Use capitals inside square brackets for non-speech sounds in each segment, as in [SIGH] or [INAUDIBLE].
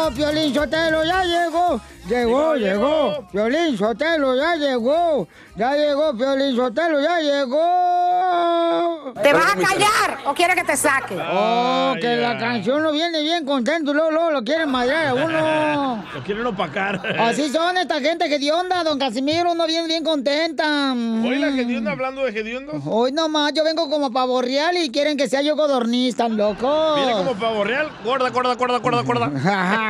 Llegó, Piolín Sotelo, ya llegó! Llegó, llegó, Piolín Sotelo, ya llegó. Ya llegó, Piolín Sotelo, ya llegó. ¿Te vas a callar o quieres que te saque? Oh, que la canción no viene bien contento luego, luego lo quieren madrear a uno. [LAUGHS] Lo quieren opacar. Así son esta gente que onda, don Casimiro, no viene bien contenta. Hoy la Gedionda hablando de Gediondos. Hoy nomás, yo vengo como pavo real y quieren que sea yo codorniz, tan loco. Viene como pavo real. Gorda, gorda, gorda, gorda, gorda. [LAUGHS]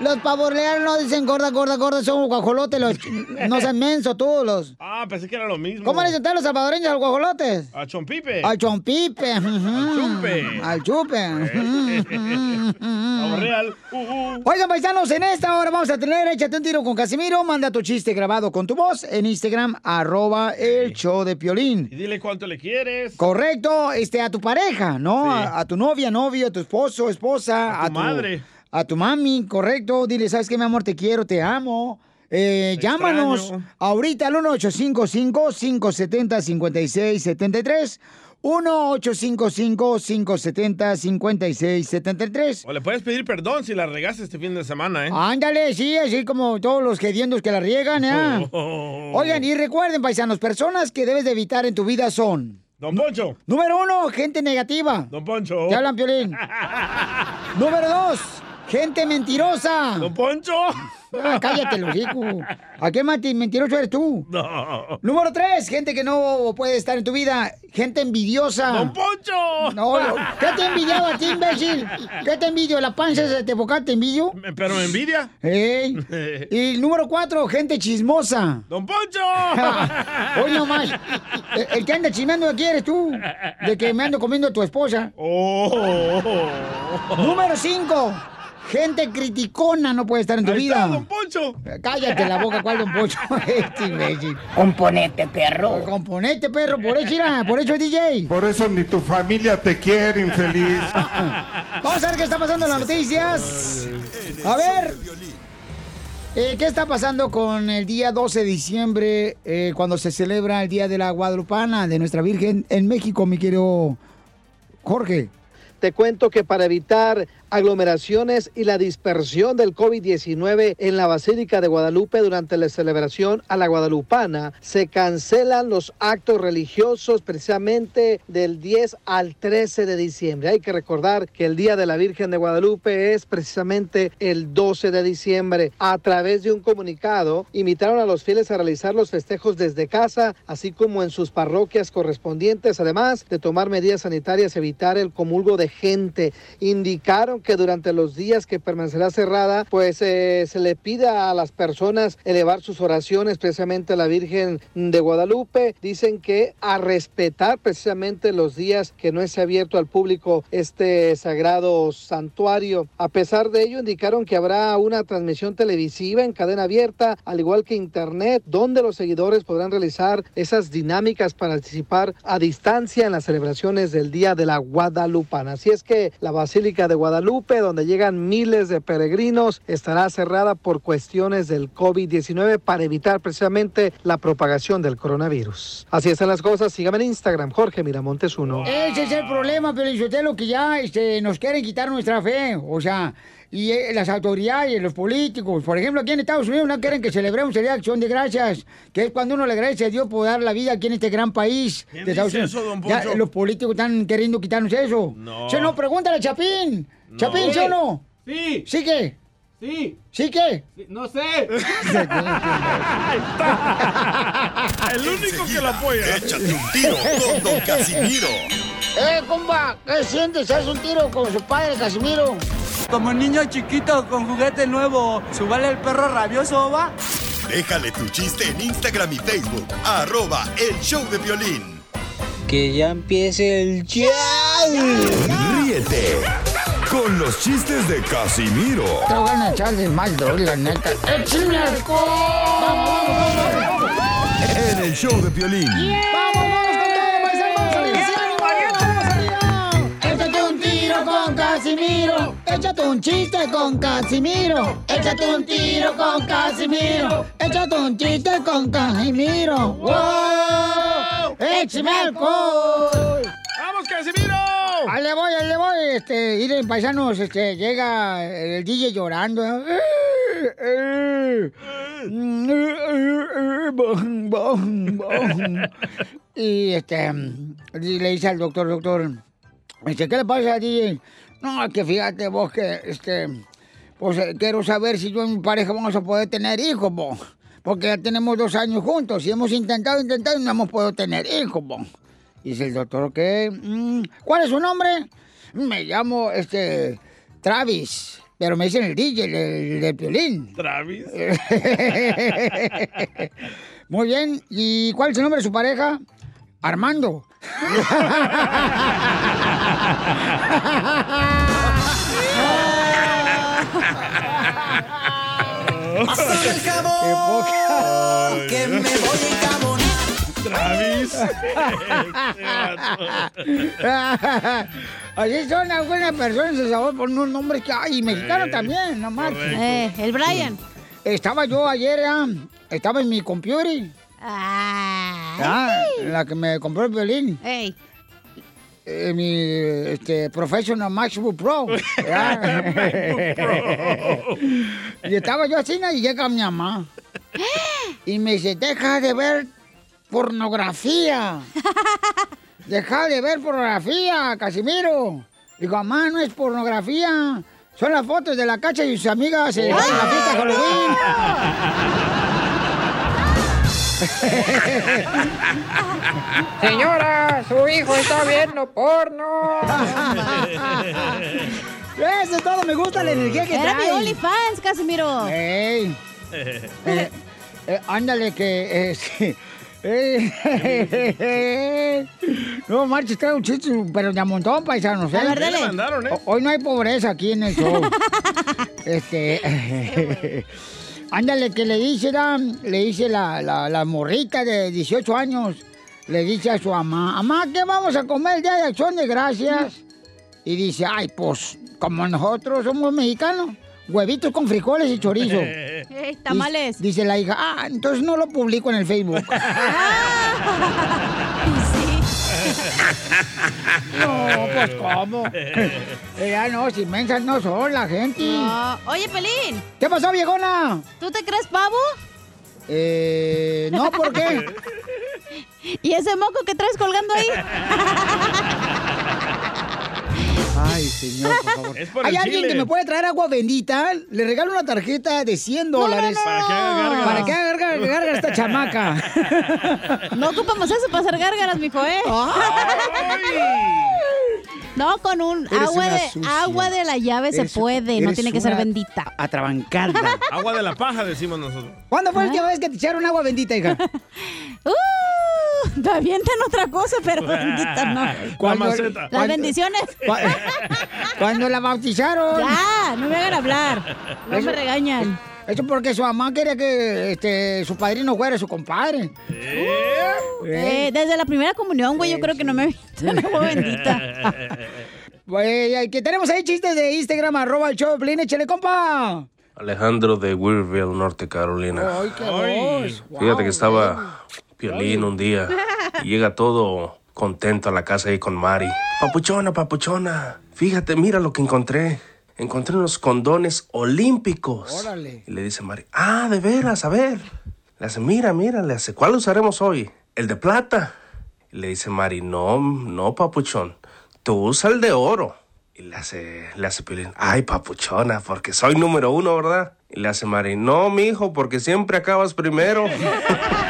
Los pavos reales no dicen gorda, gorda, gorda, son guajolotes, los, [LAUGHS] no sean menso todos los. Ah, pensé que era lo mismo. ¿Cómo le dicen los salvadoreños a los guajolotes? A Chompipe. Al chompipe. Al chupe. Al chupe. [LAUGHS] Real. Uh, uh. Oigan, paisanos, en esta hora vamos a tener Échate un tiro con Casimiro. Manda tu chiste grabado con tu voz en Instagram, arroba el show de Piolín. Y dile cuánto le quieres. Correcto, este, a tu pareja, ¿no? Sí. A, a tu novia, novio, a tu esposo, esposa. A tu madre. A tu mami, correcto. Dile, ¿sabes qué, mi amor? Te quiero, te amo. Eh, llámanos extraño. ahorita al 1855-570-5673. 1-855-570-5673. O le puedes pedir perdón si la regaste este fin de semana, ¿eh? Ándale, sí, así como todos los gediendos que la riegan, ¿eh? Oh. Oigan, y recuerden, paisanos, personas que debes de evitar en tu vida son... Don Poncho. Número uno, gente negativa. Don Poncho. Te hablan, Piolín. [LAUGHS] Número dos, gente mentirosa. Don Poncho. Ah, cállate, los ¿A qué mentiroso eres tú? No. Número tres, gente que no puede estar en tu vida. Gente envidiosa. Don Poncho. No. ¿Qué te envidiaba a ti, imbécil? ¿Qué te envidio? ¿La panza se te boca te envidio? Pero me envidia. Ey. [LAUGHS] Y número cuatro, gente chismosa. Don Poncho. [LAUGHS] Hoy nomás. El, el que anda chismeando aquí eres tú. De que me ando comiendo a tu esposa. Oh. Número cinco. Gente criticona no puede estar en tu Ahí vida. está, Don Poncho. Cállate la boca, ¿cuál don Poncho? [LAUGHS] Este imbécil. Componente, perro. Componente, perro, por eso, mira, por eso es DJ. Por eso ni tu familia te quiere, infeliz. [LAUGHS] Vamos a ver qué está pasando en las noticias. A ver. eh, ¿Qué está pasando con el día 12 de diciembre, eh, cuando se celebra el Día de la Guadalupana de Nuestra Virgen en México, mi querido Jorge? Te cuento que para evitar aglomeraciones y la dispersión del COVID-19 en la Basílica de Guadalupe durante la celebración a la Guadalupana, se cancelan los actos religiosos precisamente del 10 al 13 de diciembre. Hay que recordar que el Día de la Virgen de Guadalupe es precisamente el 12 de diciembre. A través de un comunicado, invitaron a los fieles a realizar los festejos desde casa, así como en sus parroquias correspondientes, además de tomar medidas sanitarias, evitar el comulgo de gente. Indicaron que durante los días que permanecerá cerrada, pues eh, se le pida a las personas elevar sus oraciones precisamente a la Virgen de Guadalupe. Dicen que a respetar precisamente los días que no esté abierto al público este sagrado santuario. A pesar de ello, indicaron que habrá una transmisión televisiva en cadena abierta, al igual que internet, donde los seguidores podrán realizar esas dinámicas para participar a distancia en las celebraciones del Día de la Guadalupana. Así es que la Basílica de Guadalupe Guadalupe, donde llegan miles de peregrinos, estará cerrada por cuestiones del COVID-19 para evitar precisamente la propagación del coronavirus. Así están las cosas. Sígame en Instagram, Jorge Miramontes 1. Ese es el problema, pero lo que ya este, nos quieren quitar nuestra fe. O sea, y eh, las autoridades, los políticos, por ejemplo, aquí en Estados Unidos no quieren que celebremos el Día de Acción de Gracias, que es cuando uno le agradece a Dios por dar la vida aquí en este gran país ¿Quién de Estados dice Unidos. eso, don Ya, los políticos están queriendo quitarnos eso. No. ¿Sí o no? Pregúntale a Chapín. Chapín, ¿sí o no? Sí. ¿Sí qué? Sí. ¿Sí qué? No sé. [LAUGHS] El único que lo apoya. Échate un tiro con Don Casimiro. [LAUGHS] ¡Eh, compa! ¿Qué sientes? ¿Haz un tiro con su padre, Casimiro? Como niño chiquito con juguete nuevo, ¿subale el perro rabioso, va? Déjale tu chiste en Instagram y Facebook. Arroba el show de violín. Que ya empiece el show. Ríete con los chistes de Casimiro Te voy a echar de mal, la neta. ¡Échame alcohol! ¡Vamos, vamos, vamos! vamos! en el show de violín. ¡Vamos, vamos con todo, paisanos! Échate un tiro con Casimiro. Échate un chiste con Casimiro. Échate un tiro con Casimiro. Échate un chiste con Casimiro. ¡Wow! ¡Échame alcohol! Ahí le voy, ahí le voy. Este, miren, paisanos, este, llega el DJ llorando. Y este, le dice al doctor, doctor, dice, ¿qué le pasa a DJ? No, que fíjate vos que, este, pues eh, quiero saber si yo y mi pareja vamos a poder tener hijos, vos. Porque ya tenemos dos años juntos y hemos intentado, intentado y no hemos podido tener hijos, vos. Dice el doctor, ¿qué? Mm, ¿Cuál es su nombre? Me llamo, este, Travis. Pero me dicen el DJ, el, el del violín. Travis. [LAUGHS] Muy bien. ¿Y cuál es el nombre de su pareja? Armando. [LAUGHS] [LAUGHS] El jabón, que me voy. Travis. Así son algunas personas, se saben por unos nombres que hay, mexicano también, no. Eh, el Brian. Estaba yo ayer, estaba en mi computer, Ah. ah, la que me compró el violín, Ey. eh, mi este, Professional MacBook Pro. [LAUGHS] ¿verdad? y estaba yo así, y llega mi mamá. [GASPS] Y me dice, deja de ver pornografía. [LAUGHS] Deja de ver pornografía, Casimiro. Digo, mamá, no es pornografía. Son las fotos de la cacha y sus amigas en la fiesta Halloween. [LAUGHS] Señora, su hijo está viendo porno. [LAUGHS] Eso es todo, me gusta la energía que Era mi trae. OnlyFans, Casimiro. Ey. Eh, eh, ándale que... eh, sí. Eh, [LAUGHS] no, marches, trae un chiste, pero de a montón, paisanos. ¿eh? A ver, Ya le dale. mandaron, ¿eh? Ho- Hoy no hay pobreza aquí en el show. [LAUGHS] este. [LAUGHS] Ándale, que le dice, la, le dice la, la, la morrita de 18 años, le dice a su mamá, mamá, ¿qué vamos a comer el día de acción de gracias? Y dice, ay, pues, como nosotros somos mexicanos, huevitos con frijoles y chorizo. [LAUGHS] Ey, tamales. Dice, dice la hija, ah, entonces no lo publico en el Facebook. [LAUGHS] [LAUGHS] no, pues, ¿cómo? ya no, si mensas no son la gente. No. Oye, Pelín, ¿Qué pasó, viejona? ¿tú te crees pavo? Eh, no, ¿por qué? ¿Y ese moco que traes colgando ahí? Señor, por favor. Es por ¿Hay el alguien chile. que me puede traer agua bendita? Le regalo una tarjeta de 100 dólares. Para que haga gárgaras. Para que haga gárgaras esta chamaca. [LAUGHS] No ocupamos eso para hacer gárgaras, mijo, ¿eh? No, con un Eres agua de agua de la llave se puede, no tiene que ser bendita. Atrabancarda. Agua de la paja, decimos nosotros. ¿Cuándo fue la última vez que te echaron agua bendita, hija? [LAUGHS] ¡Uh! [LAUGHS] Te avientan otra cosa, pero [LAUGHS] bendita no. La [LAUGHS] ¿Cuándo- maceta. Las ¿Cuándo- bendiciones. cua- Cuando la bautizaron. Ya, no me hagan hablar. No Eso- me regañan. Eso porque su mamá quería que este, su padrino fuera su compadre. Eh, desde la primera comunión, güey, yo creo que no me avientan agua bendita. Eh, que tenemos ahí chistes de Instagram, arroba el show de Piolín, échale, compa. Alejandro de Weirville, Norte Carolina. Ay, qué voz. Fíjate que estaba Piolín un día y llega todo contento a la casa ahí con Mari. Papuchona, papuchona, fíjate, mira lo que encontré. Encontré unos condones olímpicos. Órale. Y le dice Mari, ah, de veras, a ver. Le hace, mira, mira, le hace, ¿cuál usaremos hoy? El de plata. Y le dice Mari, no, no, papuchón, tú usa el de oro. Y le hace, le hace Piolín, ay, papuchona, porque soy número uno, ¿verdad? Y le hace Mari, no, mijo, porque siempre acabas primero. [LAUGHS]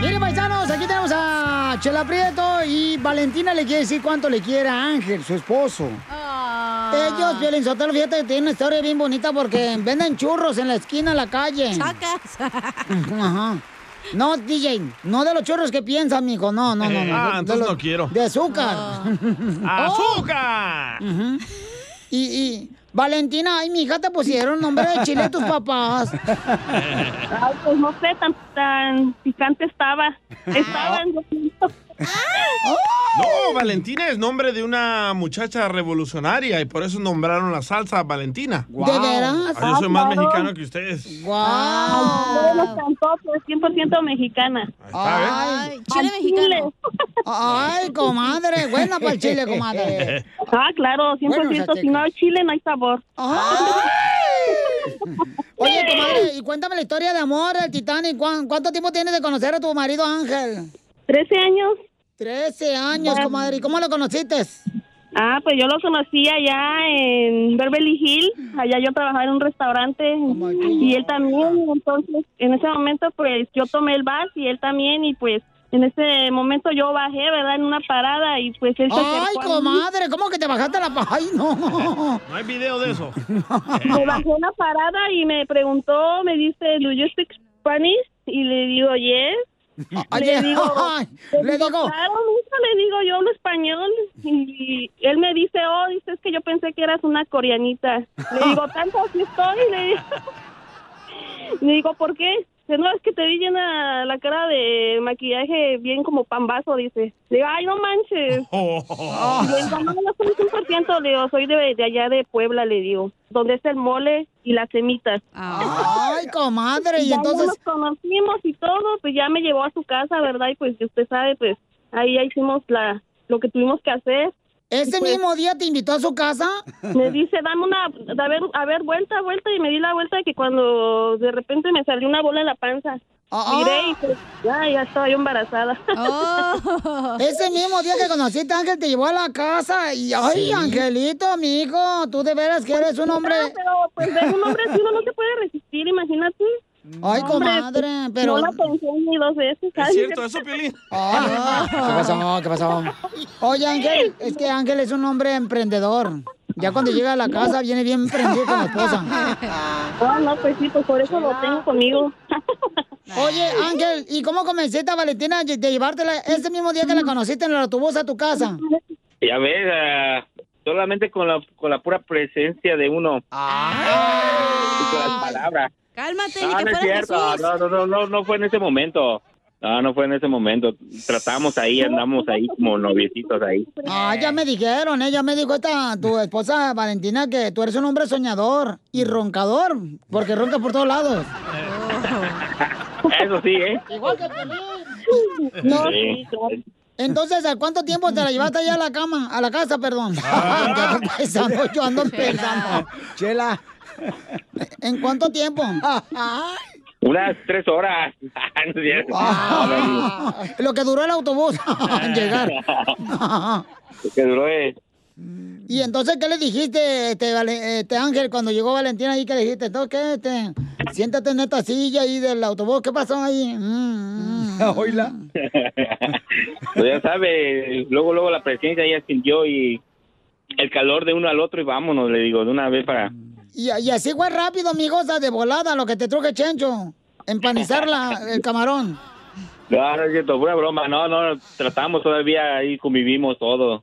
Miren, paisanos, aquí tenemos a Chela Prieto y Valentina le quiere decir cuánto le quiere a Ángel, su esposo. Ellos, Violín Sotelo, fíjate que tienen una historia bien bonita porque venden churros en la esquina de la calle. Sacas. [LAUGHS] Ajá. No, DJ, no de los churros que piensan, mijo, no, no, no. no. Ah, de- de entonces los- no quiero. De azúcar. [LAUGHS] ¡Azúcar! Ujú. y, y, Valentina, ay, mi hija, te pusieron nombre de chile tus papás. Ay, pues no sé, tan, tan picante estaba. Estaba en No, Valentina es nombre de una muchacha revolucionaria y por eso nombraron la salsa Valentina. ¿De veras? Ah, yo soy más Ah, claro. mexicano que ustedes. Ay, no cantó, pues 100% mexicana. Ay, chile mexicano. Ay, comadre, buena para el chile, [LAUGHS] comadre. Ah, claro, 100%. Bueno, si no hay chile, no hay sabor. Oye, [LAUGHS] comadre, y cuéntame la historia de amor del Titanic. ¿Cuán- ¿Cuánto tiempo tienes de conocer a tu marido Ángel? Trece años. Trece años, comadre. ¿Y cómo lo conociste? Ah, pues yo lo conocí allá en Beverly Hills. Allá yo trabajaba en un restaurante y él también. Entonces, en ese momento, pues yo tomé el bus y él también. Y pues en ese momento yo bajé, ¿verdad? En una parada y pues él se Ay, acercó a mí. comadre, ¿cómo que te bajaste la paja? Ay, no. No hay video de eso. Me bajé en la parada y me preguntó, me dice, ¿do you speak Spanish? Y le digo, yes. [LAUGHS] Ay, le digo, ay, le le digo, claro, mijo", le digo, yo hablo español. Y él me dice, oh, dice, es que yo pensé que eras una coreanita. Le digo, tanto así estoy. Le digo, [LAUGHS] le digo ¿por qué? Dice, no, es que te vi llena la cara de maquillaje bien como pambazo, dice. Le digo, ay, no manches. [LAUGHS] Y le digo, no, no soy 100%, le digo, soy de, de allá de Puebla, le digo, donde es el mole y las semitas. Ay, [LAUGHS] comadre, y Ya entonces... nos conocimos y todo, pues ya me llevó a su casa, ¿verdad? Y pues usted sabe, pues ahí ya hicimos la lo que tuvimos que hacer. ¿Ese pues, mismo día te invitó a su casa? Me dice, dame una, a ver, a ver, vuelta, vuelta, y me di la vuelta que cuando de repente me salió una bola en la panza. Ah, Miré y pues ya, ya estaba yo embarazada. [LAUGHS] Ese mismo día que conociste a Ángel te llevó a la casa y ay, Sí. Angelito, amigo, tú de veras que eres un hombre. Ah, pero pues de un hombre así uno no se puede resistir, imagínate. Ay, No, hombre, comadre, pues, pero- No la pensé ni dos veces. ¿Es cierto eso, Piolín? Ay, ¿Qué pasó? ¿Qué pasó? Oye, Ángel, es que Ángel es un hombre emprendedor. Ya cuando llega a la casa viene bien prendido con la esposa. No, no, pues sí, pues por eso lo tengo conmigo. Oye, Ángel, ¿y cómo convenciste a Valentina de llevártela ese mismo día que la conociste en el autobús a tu casa? Ya ves, ah, solamente con la, con la pura presencia de uno. Y con las palabras. Cálmate, No, ni que no es cierto. Jesús. No, no, no, no, no fue en ese momento. No, no fue en ese momento. Tratamos ahí, andamos ahí como noviecitos ahí. Ah, ya me dijeron, ella me dijo esta, tu esposa Valentina, que tú eres un hombre soñador y roncador, porque ronca por todos lados. Eso sí, ¿eh? Igual que No, Sí. Entonces, ¿a cuánto tiempo te la llevaste allá a la cama? A la casa, perdón. [LAUGHS] Pensando, yo ando pensando. Chela. ¿En cuánto tiempo? [LAUGHS] Unas tres horas. [LAUGHS] No es cierto. Ah, [LAUGHS] Lo que duró el autobús en llegar. Que duró, eh, Y entonces, ¿qué le dijiste, este, este Ángel, cuando llegó Valentina ahí? ¿Qué le dijiste? Entonces, ¿qué? Este, siéntate en esta silla ahí del autobús. ¿Qué pasó ahí? Mm, mm. Oíla. Pues ya sabe, luego, luego la presencia ya sintió y el calor de uno al otro y vámonos, le digo, de una vez para... Y, y así fue rápido, migosa, de volada, lo que te truje Chencho. Empanizar la, [LAUGHS] el camarón. No, no es cierto, fue una broma, no, no, tratamos todavía ahí, convivimos todo,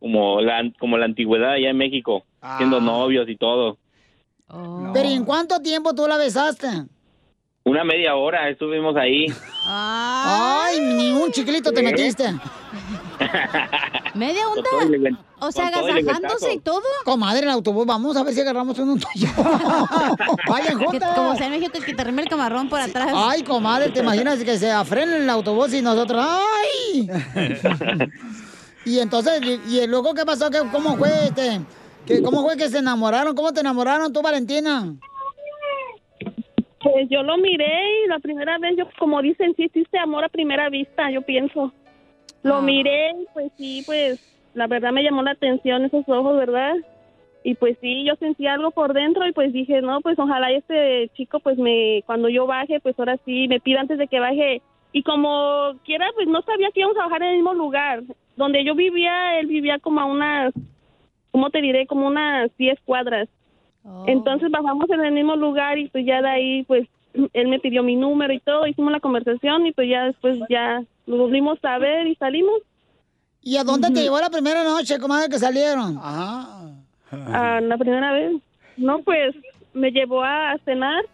como la, como la antigüedad allá en México, siendo novios y todo. Pero ¿y en cuánto tiempo tú la besaste? Una media hora estuvimos ahí. [LAUGHS] Ay, ni un chiquilito te metiste. ¿Media el- O sea, agasajándose y todo. Comadre, en el autobús, vamos a ver si agarramos un tuyo. [LAUGHS] Vayan Que- juntas. como sea en México, que te rime el camarón por atrás. Ay, comadre, ¿te imaginas que se afrena el autobús y nosotros, ¡ay! [LAUGHS] Y entonces, y, luego qué pasó? ¿Qué, ¿Cómo fue este? ¿Qué, ¿Cómo fue que se enamoraron? ¿Cómo te enamoraron tú, Valentina? Pues yo lo miré y la primera vez, yo como dicen, sí existe amor a primera vista, yo pienso. Lo miré y pues sí, pues la verdad me llamó la atención esos ojos, ¿verdad? Y pues sí, yo sentí algo por dentro y pues dije, no, pues ojalá este chico pues me, cuando yo baje, pues ahora sí, me pida antes de que baje. Y como quiera, pues no sabía que íbamos a bajar en el mismo lugar. Donde yo vivía, él vivía como a unas, ¿cómo te diré? Como unas 10 cuadras. Entonces bajamos en el mismo lugar y pues ya de ahí pues él me pidió mi número y todo, hicimos la conversación y pues ya después ya nos volvimos a ver y salimos. ¿Y a dónde te llevó la primera noche, comadre, que salieron? Ajá. a la primera vez. No, pues me llevó a cenar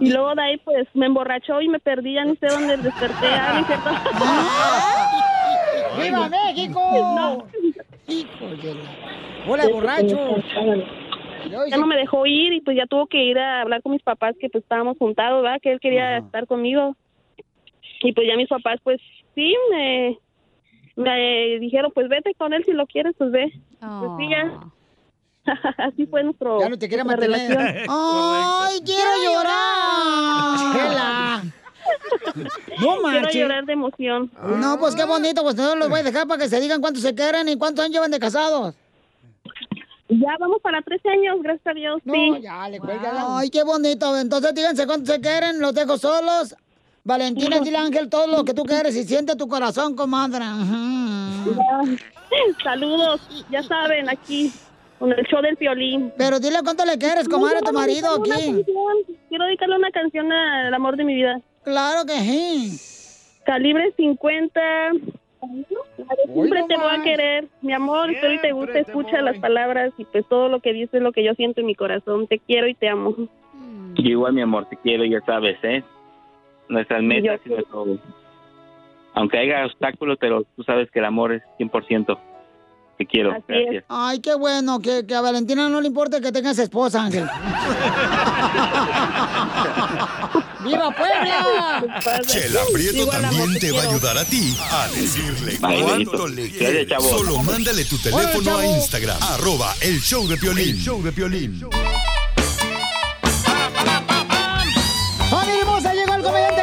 y luego de ahí pues me emborrachó y me perdí, ya ni sé dónde desperté. [LAUGHS] Ah, ¿no? ¡Viva México! No. Hijo de la... ¡Hola, borracho! Ya no me dejó ir y pues ya tuvo que ir a hablar con mis papás que pues estábamos juntados, ¿verdad? Que él quería estar conmigo. Y pues ya mis papás pues sí me, me dijeron pues vete con él si lo quieres pues ve. Pues sí ya. [LAUGHS] Así fue nuestro Ya no te quiere mantener. relación. [LAUGHS] ¡Ay, quiero llorar! Chela. [LAUGHS] No Quiero marches. llorar de emoción. No, pues qué bonito, pues no los voy a dejar para que se digan cuántos se quieren y cuántos años llevan de casados. Ya vamos para 13 años, gracias a Dios. No, sí. ya le cuelga. Ay, qué bonito. Entonces díganse cuántos se quieren, los dejo solos. Valentina, dile a Ángel todo lo que tú quieres y siente tu corazón, comadre. [LAUGHS] Saludos, ya saben, aquí, con el show del violín. Pero dile cuánto le quieres, comadre, a tu marido aquí. Quiero dedicarle una canción al amor de mi vida. Claro que sí. Calibre 50. Siempre te voy a querer, mi amor, espero y te guste, escucha las palabras y pues todo lo que dices es lo que yo siento en mi corazón. Te quiero y te amo. Igual, mi amor, te quiero, ya sabes, ¿eh? Nuestras metas y nuestro... Aunque haya obstáculos, pero tú sabes que el amor es 100%. Te quiero, gracias. Ay, qué bueno, que, que a Valentina no le importa que tengas esposa, Ángel. [LAUGHS] ¡Viva Puebla! Chela Prieto también te va a ayudar a ti a decirle cuánto le quieres. Solo mándale tu teléfono a Instagram, arroba el show de Piolín. El show de Piolín. ¡Familia hermosa! ¡Llegó el comediante!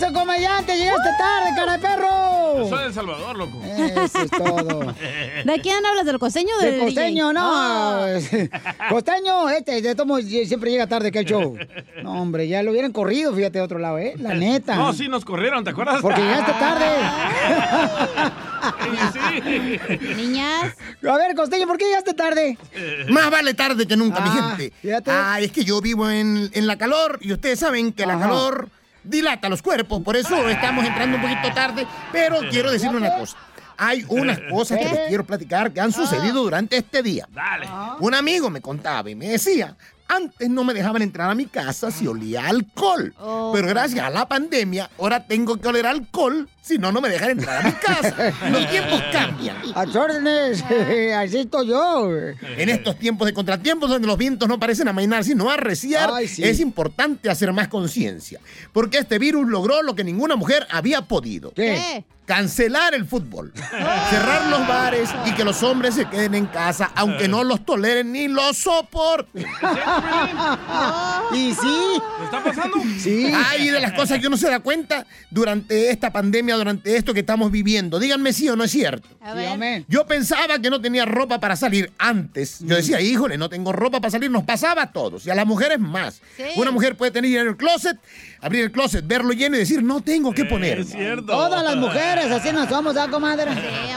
¡Eso, comediante! ¡Llegaste tarde, cara de perro! Soy de El Salvador, loco. Eso es todo. [LAUGHS] ¿De quién hablas? ¿Del costeño o del De costeño, DJ? no. Ah. [LAUGHS] Costeño, este, de modos, siempre llega tarde que el show. No, hombre, ya lo hubieran corrido, fíjate, a otro lado, ¿eh? La neta. No, sí, nos corrieron, ¿te acuerdas? Porque llegaste tarde. [LAUGHS] Niñas. A ver, Costeño, ¿por qué llegaste tarde? Más vale tarde que nunca, mi Ah, gente. fíjate. Ah, es que yo vivo en, en la calor y ustedes saben que la Ajá. calor dilata los cuerpos, por eso estamos entrando un poquito tarde, pero quiero decirle una cosa. Hay unas cosas que les quiero platicar que han sucedido durante este día. Dale. Un amigo me contaba y me decía, antes no me dejaban entrar a mi casa si olía alcohol. Oh. Pero gracias a la pandemia, ahora tengo que oler alcohol, si no, no me dejan entrar a mi casa. Los tiempos cambian. A órdenes, [LAUGHS] así estoy yo. En estos tiempos de contratiempos donde los vientos no parecen amainar sino arreciar, Ay, sí. es importante hacer más conciencia. Porque este virus logró lo que ninguna mujer había podido. ¿Qué? Cancelar el fútbol, [LAUGHS] cerrar los bares y que los hombres se queden en casa, aunque no los toleren ni los soporten. [LAUGHS] ¿Y sí? ¿Qué está pasando? Sí. Ay, de las cosas que uno se da cuenta durante esta pandemia, durante esto que estamos viviendo. Díganme si o no es cierto. A ver. Yo pensaba que no tenía ropa para salir antes. Yo decía, híjole, no tengo ropa para salir. Nos pasaba a todos y a las mujeres más. Sí. Una mujer puede tener en el closet, abrir el closet, verlo lleno y decir, no tengo que poner. Es cierto. Todas las mujeres, así nos somos, ¿ah, comadre?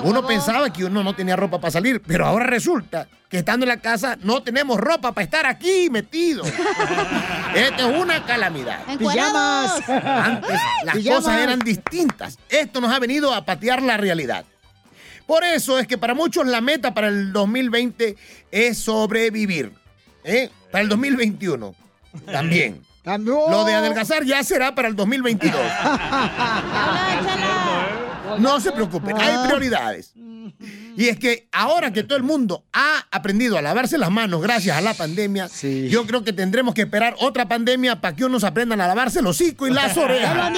Uno pensaba que uno no tenía ropa para salir, pero ahora resulta que estando en la casa no tenemos ropa para estar aquí metidos. [LAUGHS] Esto es una calamidad. Pijamas. Antes las Pijamas. cosas eran distintas. Esto nos ha venido a patear la realidad. Por eso es que para muchos la meta para el 2020 es sobrevivir. ¿eh? Para el 2021 también. Lo de adelgazar ya será para el 2022. [LAUGHS] No se preocupen, hay prioridades. Y es que ahora que todo el mundo ha aprendido a lavarse las manos gracias a la pandemia, yo creo que tendremos que esperar otra pandemia para que unos aprendan a lavarse el hocico y las [LAUGHS] orejas.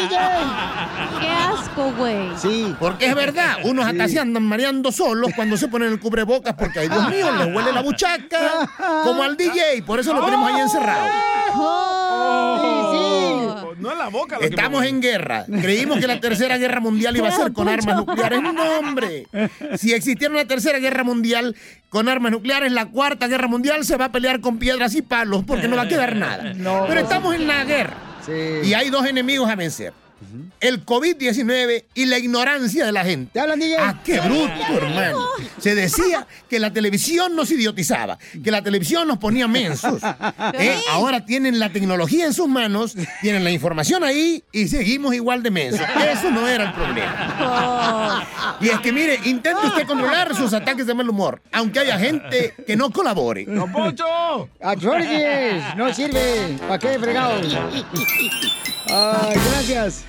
Qué asco, güey. Sí. Porque es verdad, unos hasta se andan mareando solos cuando se ponen el cubrebocas porque, ay Dios mío, les huele la buchaca, como al DJ, por eso lo tenemos ahí encerrado. Oh, No es la boca. lo Estamos en guerra. Creímos que la tercera guerra mundial iba a ser con armas nucleares. No, hombre. Si existiera una tercera guerra mundial con armas nucleares, la cuarta guerra mundial se va a pelear con piedras y palos porque no va a quedar nada. [LAUGHS] Pero estamos en la guerra. Y hay dos enemigos a vencer. El COVID-19 y la ignorancia de la gente. ¡Ah, qué bruto, hermano! Se decía que la televisión nos idiotizaba, que la televisión nos ponía mensos. [LAUGHS] ¿Eh? Ahora tienen la tecnología en sus manos, tienen la información ahí y seguimos igual de mensos. Eso no era el problema. Y es que, mire, intente usted controlar sus ataques de mal humor, aunque haya gente que no colabore. ¡No, Poncho! A Georges, no sirve. ¿Para qué, fregados? Ay, gracias.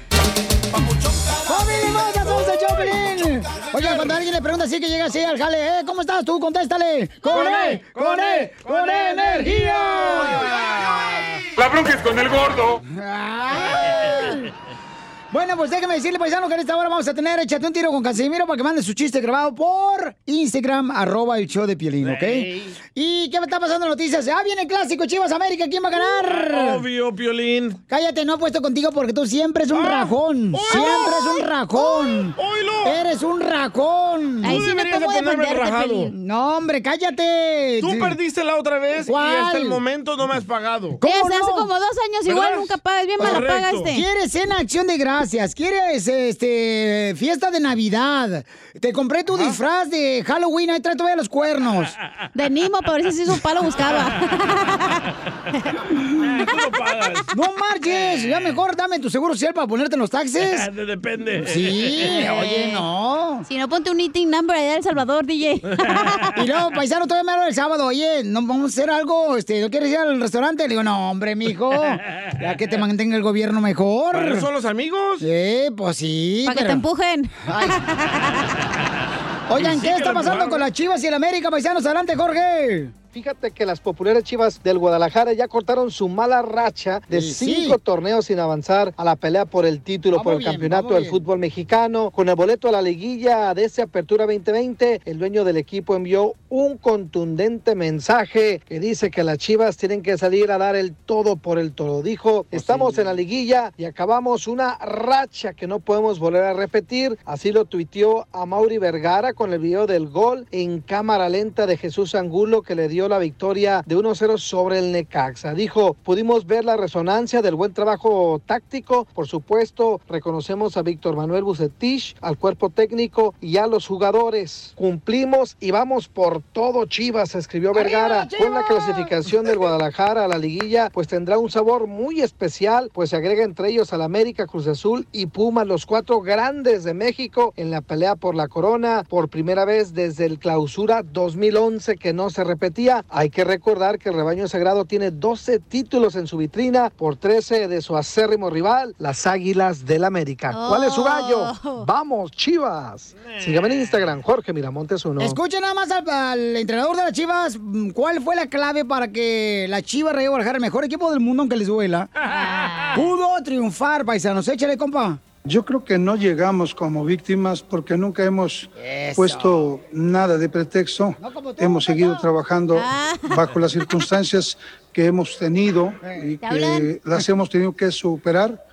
¡Familia hermosa, somos el Choplin! Oiga, cuando alguien le pregunta así que llega así al jale, ¿eh? ¿Cómo estás tú? Contéstale. ¡Con E! ¡Con E! ¡Con E energía! La bronca es con el gordo. Bueno, pues déjame decirle, paisano, que en esta hora vamos a tener Échate un tiro con Casimiro para que mande su chiste grabado por Instagram, arroba el show de Piolín, ¿ok? ¿Y qué me está pasando en noticias? Ah, viene el clásico Chivas América, ¿quién va a ganar? Obvio, Piolín. Cállate, no he puesto contigo porque tú siempre es un rajón. Siempre es un rajón. Eres un rajón. Ahí sí no deberías puedo de ponerme el defenderte, rajado. Piolín. No, hombre, cállate. Tú Sí. perdiste la otra vez y ¿Cuál? hasta el momento no me has pagado. ¿Cómo Desde hace no? como dos años igual nunca pagas, bien me la Correcto. pagaste. ¿Quieres cena acción de gracias? ¿Quieres este fiesta de Navidad? Te compré tu disfraz de Halloween, ahí trae todavía los cuernos. De Nimo, para ver si se hizo un palo buscaba. [LAUGHS] No marches, ya mejor dame tu seguro social para ponerte en los taxes. [LAUGHS] Depende. Sí, [LAUGHS] oye, no. Si no, ponte un eating number allá de El Salvador, DJ. Y luego, paisano, todavía me habla el sábado, oye, no vamos a hacer algo, este, ¿no quieres ir al restaurante? Le digo, no, hombre, mijo, ya que te mantenga el gobierno mejor. ¿Para eso son los amigos? Sí, pues sí. Para que te empujen. Oigan, sí ¿qué está pasando con las Chivas y el América, paisanos? Adelante, Jorge. Fíjate que las populares Chivas del Guadalajara ya cortaron su mala racha de Sí, sí. cinco torneos sin avanzar a la pelea por el título, Vamos por el bien, campeonato del bien. fútbol mexicano. Con el boleto a la liguilla de esta apertura 2020, el dueño del equipo envió un contundente mensaje que dice que las Chivas tienen que salir a dar el todo por el todo. Dijo, estamos en la liguilla y acabamos una racha que no podemos volver a repetir. Así lo tuiteó a Mauri Vergara con el video del gol en cámara lenta de Jesús Angulo que le dio la victoria de 1-0 sobre el Necaxa. Dijo, pudimos ver la resonancia del buen trabajo táctico. Por supuesto, reconocemos a Víctor Manuel Bucetich, al cuerpo técnico y a los jugadores. Cumplimos y vamos por todo Chivas, escribió Vergara. Con la clasificación del Guadalajara a la liguilla, pues tendrá un sabor muy especial, pues se agrega entre ellos al América, Cruz Azul y Pumas, los cuatro grandes de México en la pelea por la corona, por primera vez desde el clausura 2011 que no se repetía. Hay que recordar que el rebaño sagrado tiene 12 títulos en su vitrina por 13 de su acérrimo rival, las Águilas del América. ¿Cuál es su gallo? Vamos, Chivas. Sígame en Instagram, Jorge Miramontes uno. Escuchen nada más al, al entrenador de las Chivas. ¿Cuál fue la clave para que la Chivas Rayo Guadalajara, el mejor equipo del mundo, aunque les duela, [LAUGHS] pudo triunfar, paisanos? Échale, compa. Yo creo que no llegamos como víctimas porque nunca hemos Eso. puesto nada de pretexto. hemos seguido trabajando [LAUGHS] bajo las circunstancias que hemos tenido y ¿Te hablan? que las hemos tenido que superar.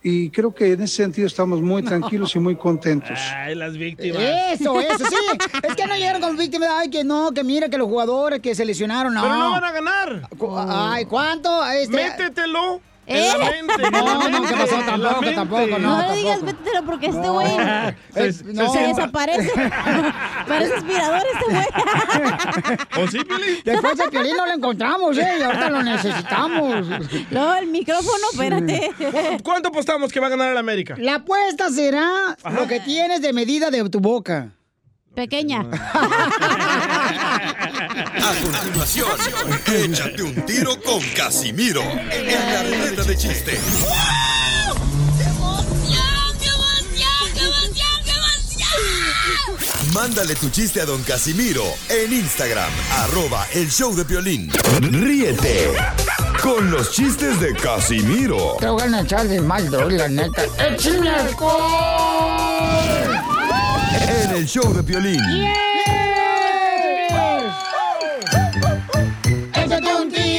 Y creo que en ese sentido estamos muy tranquilos y muy contentos. Ay, las víctimas. Eso, eso, sí. Es que no llegaron como víctimas. Ay, que no, que mira que los jugadores que se lesionaron, no. Pero no van a ganar. Ay, ¿cuánto? Este... Métetelo. ¿Eh? En la mente, en la No, no, ¿qué pasó? Tampoco, mente. tampoco, no. No, le digas, métetelo porque este güey [LAUGHS] Eh, se, no. desaparece. [LAUGHS] Parece aspirador este güey. [LAUGHS] ¿O sí, Piolín? Después de Piolín no lo encontramos, ¿eh? Y ahorita lo necesitamos. No, el micrófono, espérate. ¿Cu- ¿Cuánto apostamos que va a ganar el América? La apuesta será lo que tienes de medida de tu boca. Pequeña. A continuación, échate un tiro con Casimiro en la ruleta de chiste. Mándale tu chiste a don Casimiro en Instagram, arroba el show de violín. Ríete con los chistes de Casimiro Te voy a echar de mal, la neta. ¡Échame alcohol! en el show de violín. Échate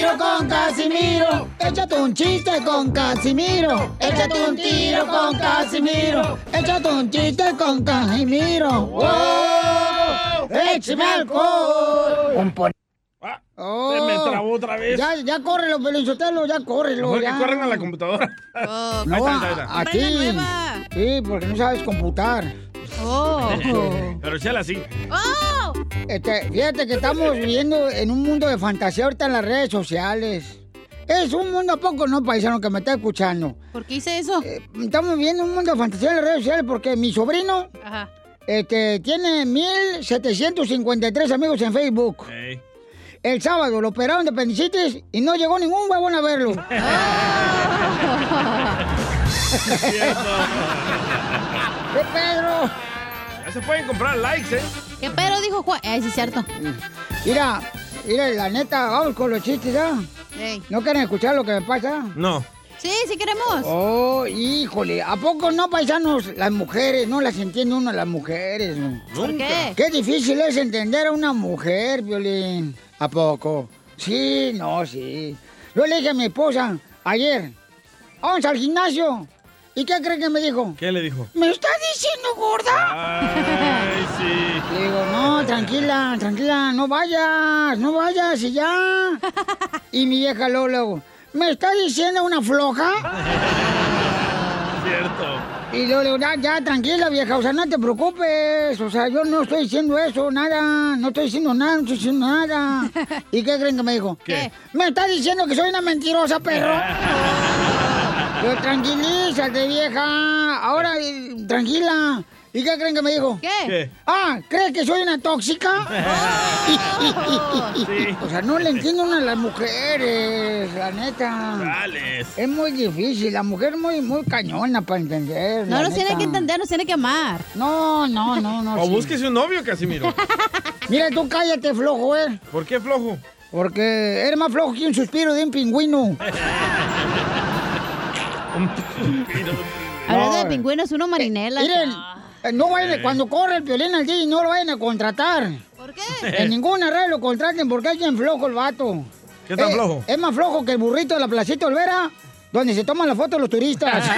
tiro con Casimiro. Échate un chiste con Casimiro. Échate un tiro con Casimiro. Échate un chiste con Casimiro. ¡Wow! ¡Échame alcohol! Un pon- Oh. Se me trabó otra vez. Ya, ya córrelo, Pelinchotelo, ya córrelo. Mejor que ya. corran a la computadora. Oh, [LAUGHS] No, Ahí está, ahí está, ahí está. a, a ti. Sí, porque no sabes computar. Oh. [LAUGHS] Pero Chela sí. Oh. Este, fíjate que estamos viviendo en un mundo de fantasía ahorita en las redes sociales. Es un mundo a poco, ¿no, paisano, que me está escuchando? ¿Por qué hice eso? estamos viviendo un mundo de fantasía en las redes sociales porque mi sobrino Ajá. este, tiene 1.753 amigos en Facebook. El sábado lo operaron de apendicitis y no llegó ningún huevón a verlo. [LAUGHS] [LAUGHS] ¿Qué Pedro? Ya se pueden comprar likes, ¿eh? ¿Qué pero dijo Juan? Ay, sí, es cierto. Mira, mira, la neta, vamos con los chistes, ¿ya? Ey. ¿No quieren escuchar lo que me pasa? No. Sí, sí queremos. Oh, híjole, ¿a poco no, paisanos? Las mujeres, no las entiende uno las mujeres. no? ¿Por qué? Qué difícil es entender a una mujer, Violín. ¿A poco? Sí, no, sí. Yo le dije a mi esposa ayer, vamos al gimnasio. ¿Y qué cree que me dijo? ¿Qué le dijo? ¿Me está diciendo gorda? Ay, sí. Le digo, no, tranquila, tranquila, no vayas, no vayas y ya. Y mi vieja luego, luego, ¿me está diciendo una floja? Cierto. Y luego le digo, ya, ya, tranquila, vieja, o sea, no te preocupes, o sea, yo no estoy diciendo eso, nada, no estoy diciendo nada, no estoy diciendo nada. ¿Y qué creen que me dijo? ¿Qué? Me está diciendo que soy una mentirosa, perro. [LAUGHS] Yo, tranquilízate, vieja, ahora, tranquila. ¿Y qué creen que me dijo? ¿Qué? ¿Qué? Ah, ¿crees que soy una tóxica? [LAUGHS] Sí. [LAUGHS] O sea, no le entiendo a las mujeres, la neta. Dales. Es muy difícil, la mujer es muy, muy cañona para entender. No nos tiene que entender, nos tiene que amar. No, no, no, no. O sí. búsquese un novio, Casimiro. [LAUGHS] Mira, tú cállate, flojo, eh. ¿Por qué flojo? Porque eres más flojo que un suspiro de un pingüino. [LAUGHS] Hablando de pingüinos, uno marinela. Miren, eh, no vayan, cuando corre el violín al DJ, no lo vayan a contratar. ¿Por qué? En ninguna red lo contraten porque es bien flojo el vato. ¿Qué tan Eh, flojo? Es más flojo que el burrito de la Placita Olvera, donde se toman la foto los turistas. [LAUGHS]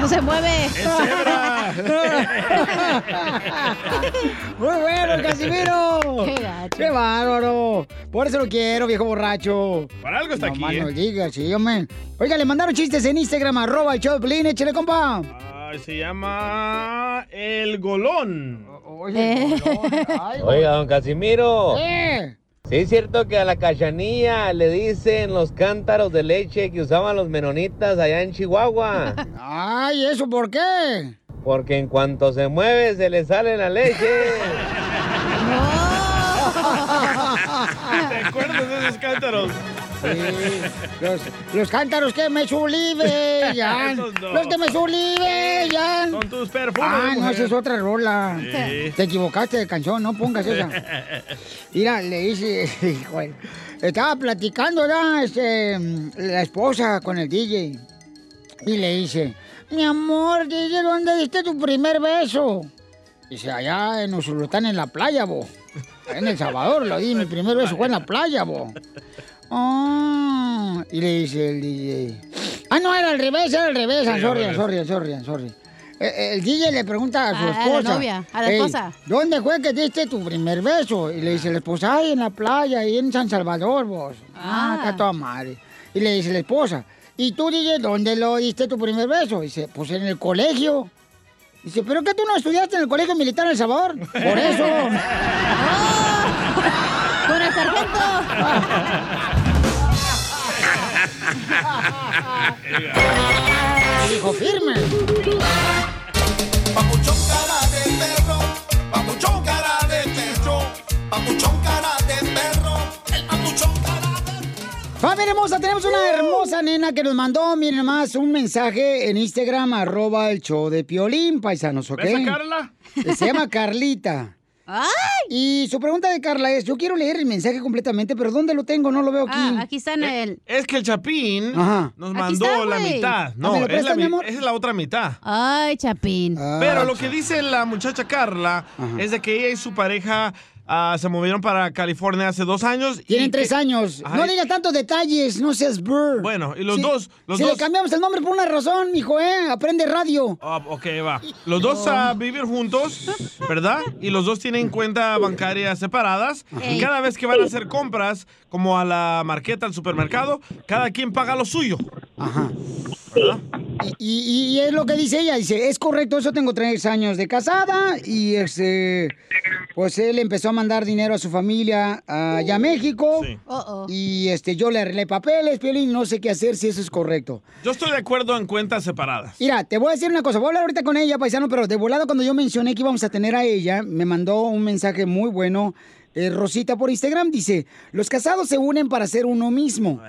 No se mueve. ¡Es! [LAUGHS] Muy bueno, Casimiro. Qué gacho. Qué bárbaro. Por eso lo quiero, viejo borracho. Para algo está no aquí, más no ¿eh? digas, sí, hombre. Oiga, le mandaron chistes en Instagram, arroba el show échale, compa. Ay, se llama El Golón. Oye, ay, [LAUGHS] Oiga, don Casimiro. ¿qué? Sí es cierto que a la cachanilla le dicen los cántaros de leche que usaban los menonitas allá en Chihuahua. Ay, ¿eso por qué? Porque en cuanto se mueve se le sale la leche. [LAUGHS] ¿Te acuerdas de esos cántaros? Sí, los, los cántaros que me no. Los que me sublivellan. Con tus perfumes. Ah, no, esa es otra rola. Sí. Te equivocaste de canción, no pongas esa. [LAUGHS] Mira, le dice, hijo, estaba platicando ya, este, la esposa con el DJ. Y le dice, mi amor, DJ, ¿dónde diste tu primer beso? Dice, allá en Usulután, en la playa, bo. En El Salvador, lo di, mi primer beso fue en la playa, bo. Ah, y le dice el DJ. Ah, no, era al revés, era al revés. Sí, sorry, al sorry, sorry, sorry. Eh, eh, El DJ le pregunta a su A- a la esposa. novia, a la "Ey, esposa. ¿Dónde fue que diste tu primer beso? Y le dice la esposa, ay, en la playa, ahí en San Salvador, vos. Ah, acá toda madre. Y le dice la esposa, ¿y tú, DJ, dónde lo diste tu primer beso? Dice, pues en el colegio. Dice, ¿pero qué tú no estudiaste en el colegio militar en El Salvador? Por eso. [LAUGHS] ¡Con el sargento! [LAUGHS] Dijo, firme. Papuchón cara de perro, papuchón cara de perro, papuchón cara de Familia hermosa, tenemos una hermosa nena que nos mandó, miren más, un mensaje en Instagram, arroba el show de Piolín, paisanos, ¿ok? ¿Ves a Carla? Se llama Carlita. [LAUGHS] Y su pregunta de Carla es, yo quiero leer el mensaje completamente, pero ¿dónde lo tengo? No lo veo aquí. Ah, aquí está en el... Es que el Chapín Ajá. nos mandó está, la mitad. Ah, No, ¿me lo es, la, prestas, mi amor? es la otra mitad. Ay, Chapín. Pero lo que dice la muchacha Carla es de que ella y su pareja ah, se movieron para California hace dos años. y Tienen que- tres años. Ajá, No y- digas tantos detalles, no seas burr. Bueno, y los dos, los si dos. le cambiamos el nombre por una razón, mijo, ¿eh? Aprende radio. Ah, ok, va. Los dos a vivir juntos, ¿verdad? Y los dos tienen cuenta bancaria separadas. Y Ey. cada vez que van a hacer compras, como a la marqueta, al supermercado, cada quien paga lo suyo. Ajá. Y, y- y es lo que dice ella, dice, es correcto, eso tengo tres años de casada y este, pues él empezó a mandar dinero a su familia allá a México y este, yo le arreglé papeles, Piolín, no sé qué hacer si eso es correcto. Yo estoy de acuerdo en cuentas separadas. Mira, te voy a decir una cosa, voy a hablar ahorita con ella, paisano, pero de volada cuando yo mencioné que íbamos a tener a ella, me mandó un mensaje muy bueno, eh, Rosita por Instagram, dice, los casados se unen para ser uno mismo.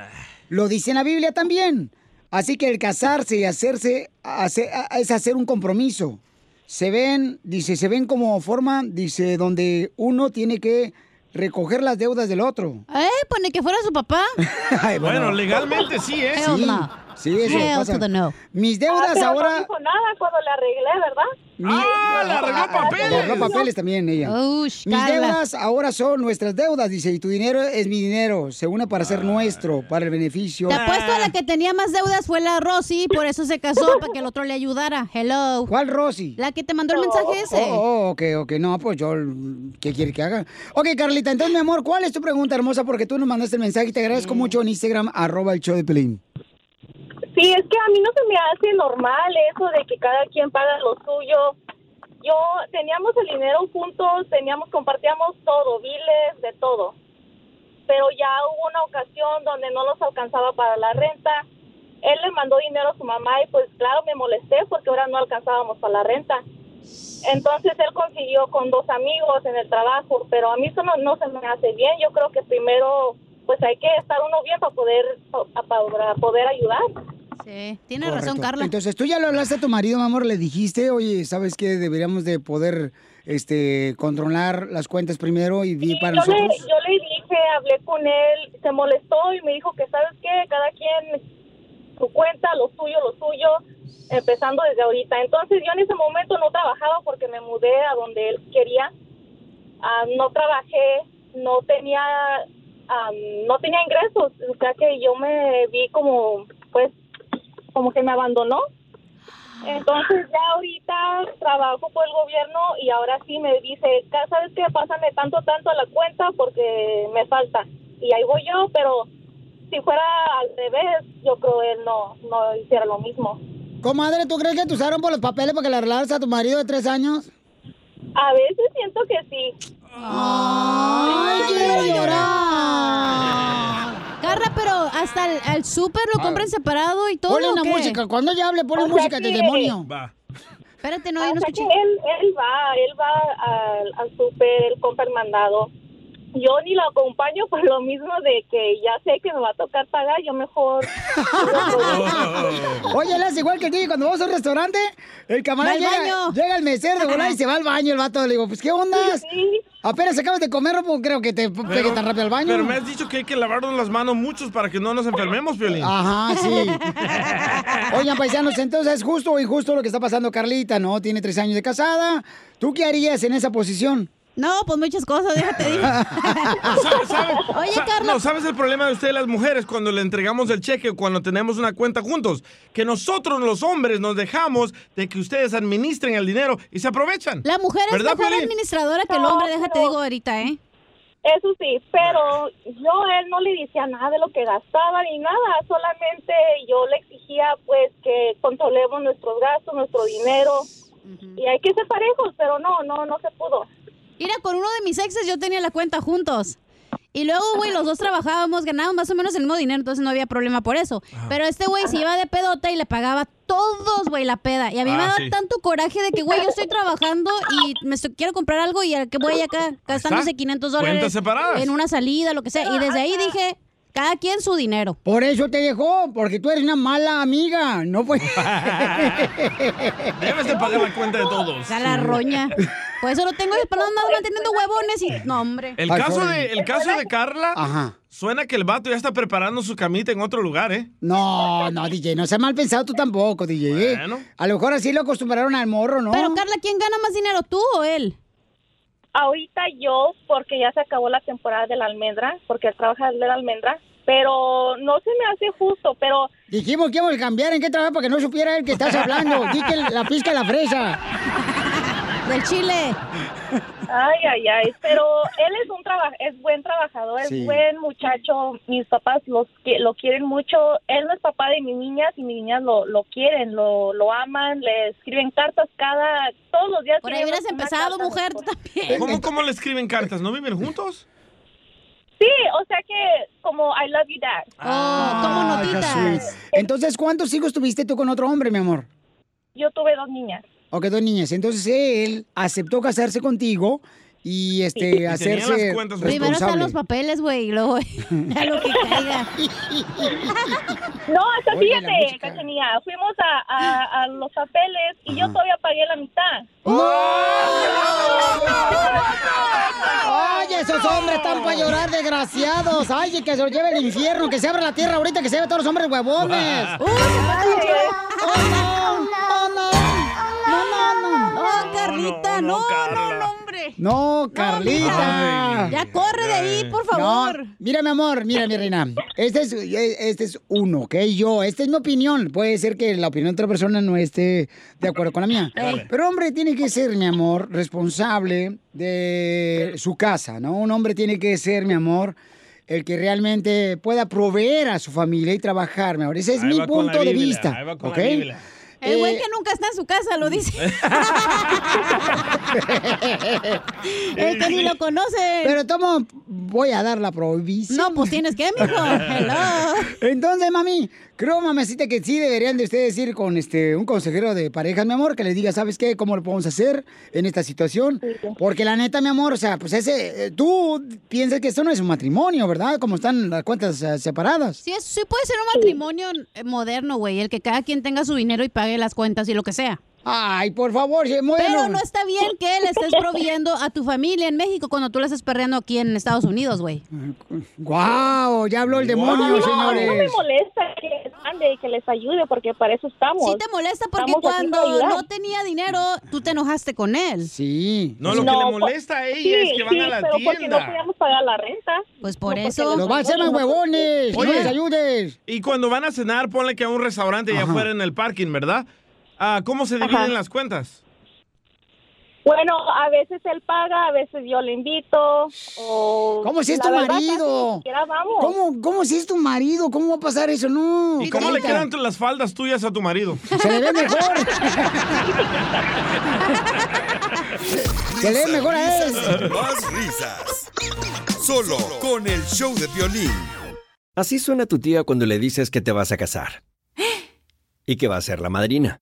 Lo dice en la Biblia también. Así que el casarse y hacerse hace- es hacer un compromiso. Se ven, dice, se ven como forma, dice, donde uno tiene que recoger las deudas del otro. Eh, pone que fuera su papá. [LAUGHS] Ay, Bueno, legalmente sí, ¿eh? Sí. Sí, eso Hell pasa. to the no. Mis deudas Ah, pero ahora... No dijo nada cuando le arreglé, ¿verdad? Mi- ¡Ah, le arregló papeles! Le arregló papeles también ella. Mis Carla. deudas ahora son nuestras deudas, dice, y tu dinero es mi dinero. Se une para ser nuestro, para el beneficio. Te apuesto a la que tenía más deudas fue la Rosy, por eso se casó, para que el otro le ayudara. Hello. ¿Cuál Rosy? La que te mandó el mensaje ese. Oh, oh, ok, ok. No, pues yo, ¿qué quiere que haga? Ok, Carlita, entonces, mi amor, ¿cuál es tu pregunta hermosa? Porque tú nos mandaste el mensaje y te agradezco mucho en Instagram, arroba el show de Pelín. Sí, es que a mí no se me hace normal eso de que cada quien paga lo suyo. Yo teníamos el dinero juntos, teníamos, compartíamos todo, biles, de todo. Pero ya hubo una ocasión donde no nos alcanzaba para la renta. Él le mandó dinero a su mamá y pues claro me molesté porque ahora no alcanzábamos para la renta. Entonces él consiguió con dos amigos en el trabajo, pero a mí eso no, no se me hace bien. Yo creo que primero pues hay que estar uno bien para poder para poder ayudar. Sí, tiene Correcto. razón, Carla. Entonces, tú ya le hablaste a tu marido, mi amor, le dijiste, oye, ¿sabes qué? Deberíamos de poder este, controlar las cuentas primero y vivir para yo le, nosotros. yo le dije, hablé con él, se molestó y me dijo que, ¿sabes qué? Cada quien su cuenta, lo suyo, lo suyo, empezando desde ahorita. Entonces yo en ese momento no trabajaba porque me mudé a donde él quería. Ah, no trabajé, no tenía, ah, no tenía ingresos, o sea que yo me vi como, pues, como que me abandonó. Entonces ya ahorita trabajo por el gobierno y ahora sí me dice, ¿sabes qué? Pásame tanto, tanto a la cuenta porque me falta. Y ahí voy yo, pero si fuera al revés, yo creo él no, no hiciera lo mismo. Comadre, ¿tú crees que te usaron por los papeles para que le arreglaras a tu marido de tres años? A veces siento que sí. ¡Ay, quiero llorar! Carla, pero hasta el, al súper lo compran separado y todo. Ponle ¿o una música. Cuando ella hable, ponle O sea música de demonio. Va. Espérate, no, no escuché. que él, él va, él va al, al súper, él compra el mandado. Yo ni lo acompaño por lo mismo de que ya sé que me va a tocar pagar, yo mejor... [LAUGHS] Oye, él es igual que ti. Cuando vamos a un restaurante, el camarada llega, baño. llega el mesero de volar y se va al baño el vato. Le digo, pues, ¿qué onda? Sí, Apenas acabas de comer, no puedo- creo que te pegue tan rápido al baño. Pero me has dicho que hay que lavarnos las manos muchos para que no nos enfermemos, Piolín. Ajá, sí. [LAUGHS] Oigan, paisanos, entonces es justo o injusto lo que está pasando Carlita, ¿no? Tiene tres años de casada. ¿Tú qué harías en esa posición? No, pues muchas cosas, déjate digo. [LAUGHS] ¿Sabes, [LAUGHS] sabes? Oye, Sa- Carla. No, ¿sabes el problema de ustedes las mujeres cuando le entregamos el cheque o cuando tenemos una cuenta juntos? Que nosotros los hombres nos dejamos de que ustedes administren el dinero y se aprovechan. La mujer es ¿Verdad, mejor administradora que el No, hombre, déjate pero- digo ahorita, ¿eh? Eso sí, pero yo a él no le decía nada de lo que gastaba ni nada, solamente yo le exigía pues que controlemos nuestros gastos, nuestro dinero y hay que ser parejos, pero no, no, no se pudo. Mira, con uno de mis exes yo tenía la cuenta juntos. Y luego, güey, los dos trabajábamos, ganábamos más o menos el mismo dinero, entonces no había problema por eso. Pero este güey se iba de pedota y le pagaba todos, güey, la peda. Y a mí me Ah, daba sí. tanto coraje de que, güey, yo estoy trabajando y me estoy- quiero comprar algo y que voy acá gastándose 500 dólares Cuentas separadas. en una salida, lo que sea. Y desde ahí dije, cada quien su dinero. Por eso te dejó, porque tú eres una mala amiga. No pues. [LAUGHS] Debes de pagar la cuenta de todos. Sea, la roña. Por eso lo tengo andar manteniendo huevones y... No, hombre. El caso, de, el caso de Carla, Ajá. suena que el vato ya está preparando su camita en otro lugar, ¿eh? No, no, DJ, no seas mal pensado tú tampoco, DJ. ¿eh? Bueno. A lo mejor así lo acostumbraron al morro, ¿no? Pero, Carla, ¿quién gana más dinero, tú o él? Ahorita yo, porque ya se acabó la temporada de la almendra, porque él trabaja de la almendra, pero no se me hace justo, pero Dijimos que íbamos a cambiar en qué trabajo para que no supiera él que estás hablando. [LAUGHS] Di que la pizca la fresa. Del chile. Ay, ay, ay, pero él es un traba es buen trabajador, es buen muchacho, mis papás los que lo quieren mucho, él no es papá de mis niñas y mis niñas lo, lo quieren, lo, lo aman, le escriben cartas cada, todos los días. Por ahí hubieras empezado, mujer, tú también. ¿Cómo, ¿Cómo le escriben cartas? ¿No viven juntos? Sí, o sea que como I love you dad. Oh, como qué notitas. sweet. Entonces, ¿cuántos hijos tuviste tú con otro hombre, mi amor? Yo tuve dos niñas. Ok, dos niñas. Entonces él aceptó casarse contigo y este tenía hacerse las cuentas Primero están los papeles, güey, y luego [LAUGHS] a lo que caiga. No, hasta Oye, fíjate. Cachanía, fuimos a, a, a los papeles y yo todavía pagué la mitad. Ay, esos hombres están para llorar, desgraciados. Ay, que se los lleve el infierno, que se abra la tierra ahorita, que se lleve a todos los hombres huevones. ¡Oh, no! ¡Oh, no! ¡No, no, no! Carlita, no, no, no, hombre. No, Carlita. Ya corre de ahí, por favor. Mira, mi amor, mira, mi reina. Este es, este es uno, ¿ok? Yo, esta es mi opinión. Puede ser que la opinión de otra persona no esté de acuerdo con la mía. Dale. Pero hombre tiene que ser, mi amor, responsable de su casa, ¿no? Un hombre tiene que ser, mi amor, el que realmente pueda proveer a su familia y trabajar, mi amor. Ese es Ahí mi punto de vista, ahí va con ¿ok? la Biblia. El güey Eh, que nunca está en su casa lo dice. [LAUGHS] El que ni lo conoce. Pero tomo, voy a dar la prohibición. No, pues tienes que, mijo. Hello. Entonces, mami, creo, mamacita, que sí deberían de ustedes ir con este un consejero de parejas, mi amor, que les diga, ¿sabes qué? ¿Cómo lo podemos hacer en esta situación? Porque la neta, mi amor, o sea, pues ese, eh, tú piensas que esto no es un matrimonio, ¿verdad? Como están las cuentas eh, separadas. Sí, es- sí puede ser un matrimonio eh, moderno, güey, el que cada quien tenga su dinero y pague las cuentas y lo que sea. Ay, por favor, sí, bueno. Pero no está bien que le estés proveyendo a tu familia en México cuando tú la estás perreando aquí en Estados Unidos, güey. ¡Guau! Ya habló el demonio, No, no me señores. molesta que les mande y que les ayude porque para eso estamos. Sí te molesta porque Estamos cuando no tenía dinero, tú te enojaste con él. Sí. No, lo que le molesta a ella sí, es que van sí, a la pero porque no tienda. podíamos pagar la renta. Pues por No, eso. Los va a hacer más huevones. Oye. No les ayudes. Y cuando van a cenar, ponle que a un restaurante allá Ajá. afuera en el parking, ¿verdad? Ah, ¿Cómo se dividen Ajá. las cuentas? Bueno, a veces él paga, a veces yo le invito. O ¿Cómo si es tu verdad, marido? ni siquiera vamos. ¿Cómo, ¿Cómo si es tu marido? ¿Cómo va a pasar eso? No. ¿Y cómo le quedan las faldas tuyas a tu marido? Se le ve mejor. Se le ve mejor a él. Más risas. Solo con el show de violín. Así suena tu tía cuando le dices que te vas a casar. [GASPS] Y que va a ser la madrina.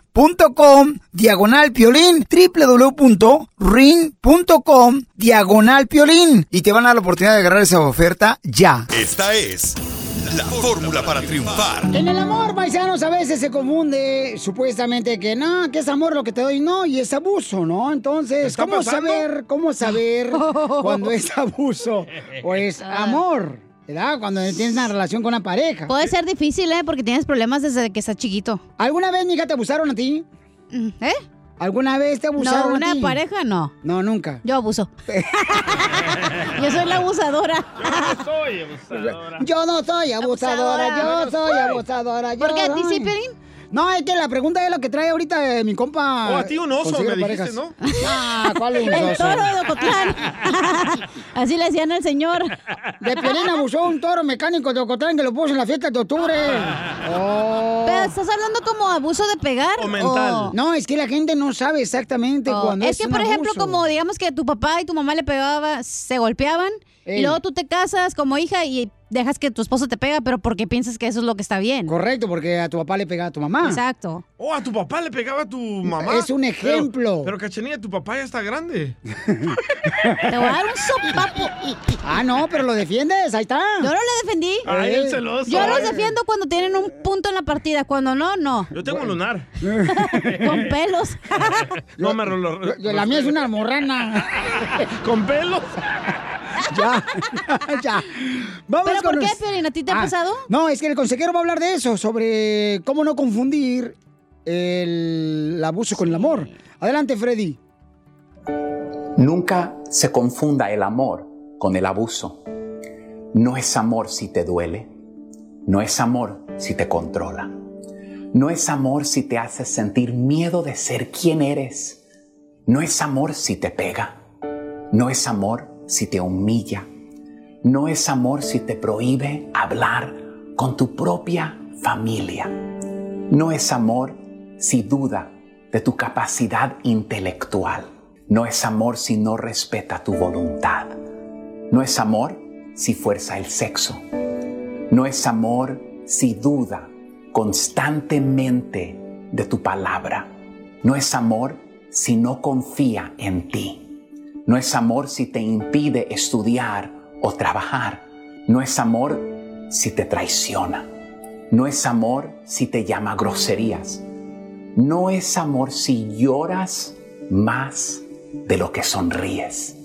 .com diagonal piolín www.ring.com diagonal piolín y te van a dar la oportunidad de agarrar esa oferta ya. Esta es la fórmula para triunfar. En el amor, paisanos, a veces se confunde supuestamente que no, que es amor lo que te doy, no, y es abuso, ¿no? Entonces, ¿Está ¿cómo pasando? saber, cómo saber [LAUGHS] cuando es abuso o es amor? ¿Verdad? Cuando tienes una relación con una pareja. Puede ser difícil, ¿eh? Porque tienes problemas desde que estás chiquito. ¿Alguna vez, mija, te abusaron a ti? ¿Eh? ¿Alguna vez te abusaron No, a una ti? pareja no. No, nunca. Yo abuso. [LAUGHS] Yo soy la abusadora. Soy abusadora. Yo no soy abusadora, Abusadora. yo soy abusadora. ¿Por yo qué a ti sí? No, es que la pregunta es lo que trae ahorita eh, mi compa. Oh, a ti un oso, me dijiste, parejas. Ah, ¿cuál un [LAUGHS] El oso? toro de Ocotlán. [LAUGHS] Así le decían al señor. De Piolín abusó un toro mecánico de Ocotlán que lo puso en la fiesta de octubre. Oh. Pero estás hablando como abuso de pegar. No, es que la gente no sabe exactamente Oh, cuando es es que, un por ejemplo, abuso. como digamos que tu papá y tu mamá le pegaban, se golpeaban, Ey. y luego tú te casas como hija y dejas que tu esposo te pega, pero porque piensas que eso es lo que está bien. Correcto, porque a tu papá le pegaba a tu mamá. Exacto. Oh, a tu papá le pegaba a tu mamá. Es un ejemplo. Pero, pero Cachanilla, tu papá ya está grande. [LAUGHS] Te voy a dar un sopapo. Ah, no, pero lo defiendes, ahí está. Yo no le defendí. Ay, el celoso. Yo los defiendo cuando tienen un punto en la partida, cuando no, no. Yo tengo un lunar. [LAUGHS] Con pelos. [LAUGHS] No me lo, lo- Yo- la mía es una almorrana. ¿Con pelos? [LAUGHS] ya, [LAUGHS] ya. Vamos ¿Pero con por qué, los- Piolín? ¿A ti te ha Ah, pasado? No, es que el consejero va a hablar de eso, sobre cómo no confundir el abuso con el amor. Adelante, Freddy. Nunca se confunda el amor con el abuso. No es amor si te duele. No es amor si te controla. No es amor si te hace sentir miedo de ser quien eres. No es amor si te pega. No es amor si te humilla. No es amor si te prohíbe hablar con tu propia familia. No es amor si duda de tu capacidad intelectual. No es amor si no respeta tu voluntad. No es amor si fuerza el sexo. No es amor si duda constantemente de tu palabra. No es amor si no confía en ti. No es amor si te impide estudiar o trabajar. No es amor si te traiciona. No es amor si te llama groserías. No es amor si lloras más de lo que sonríes.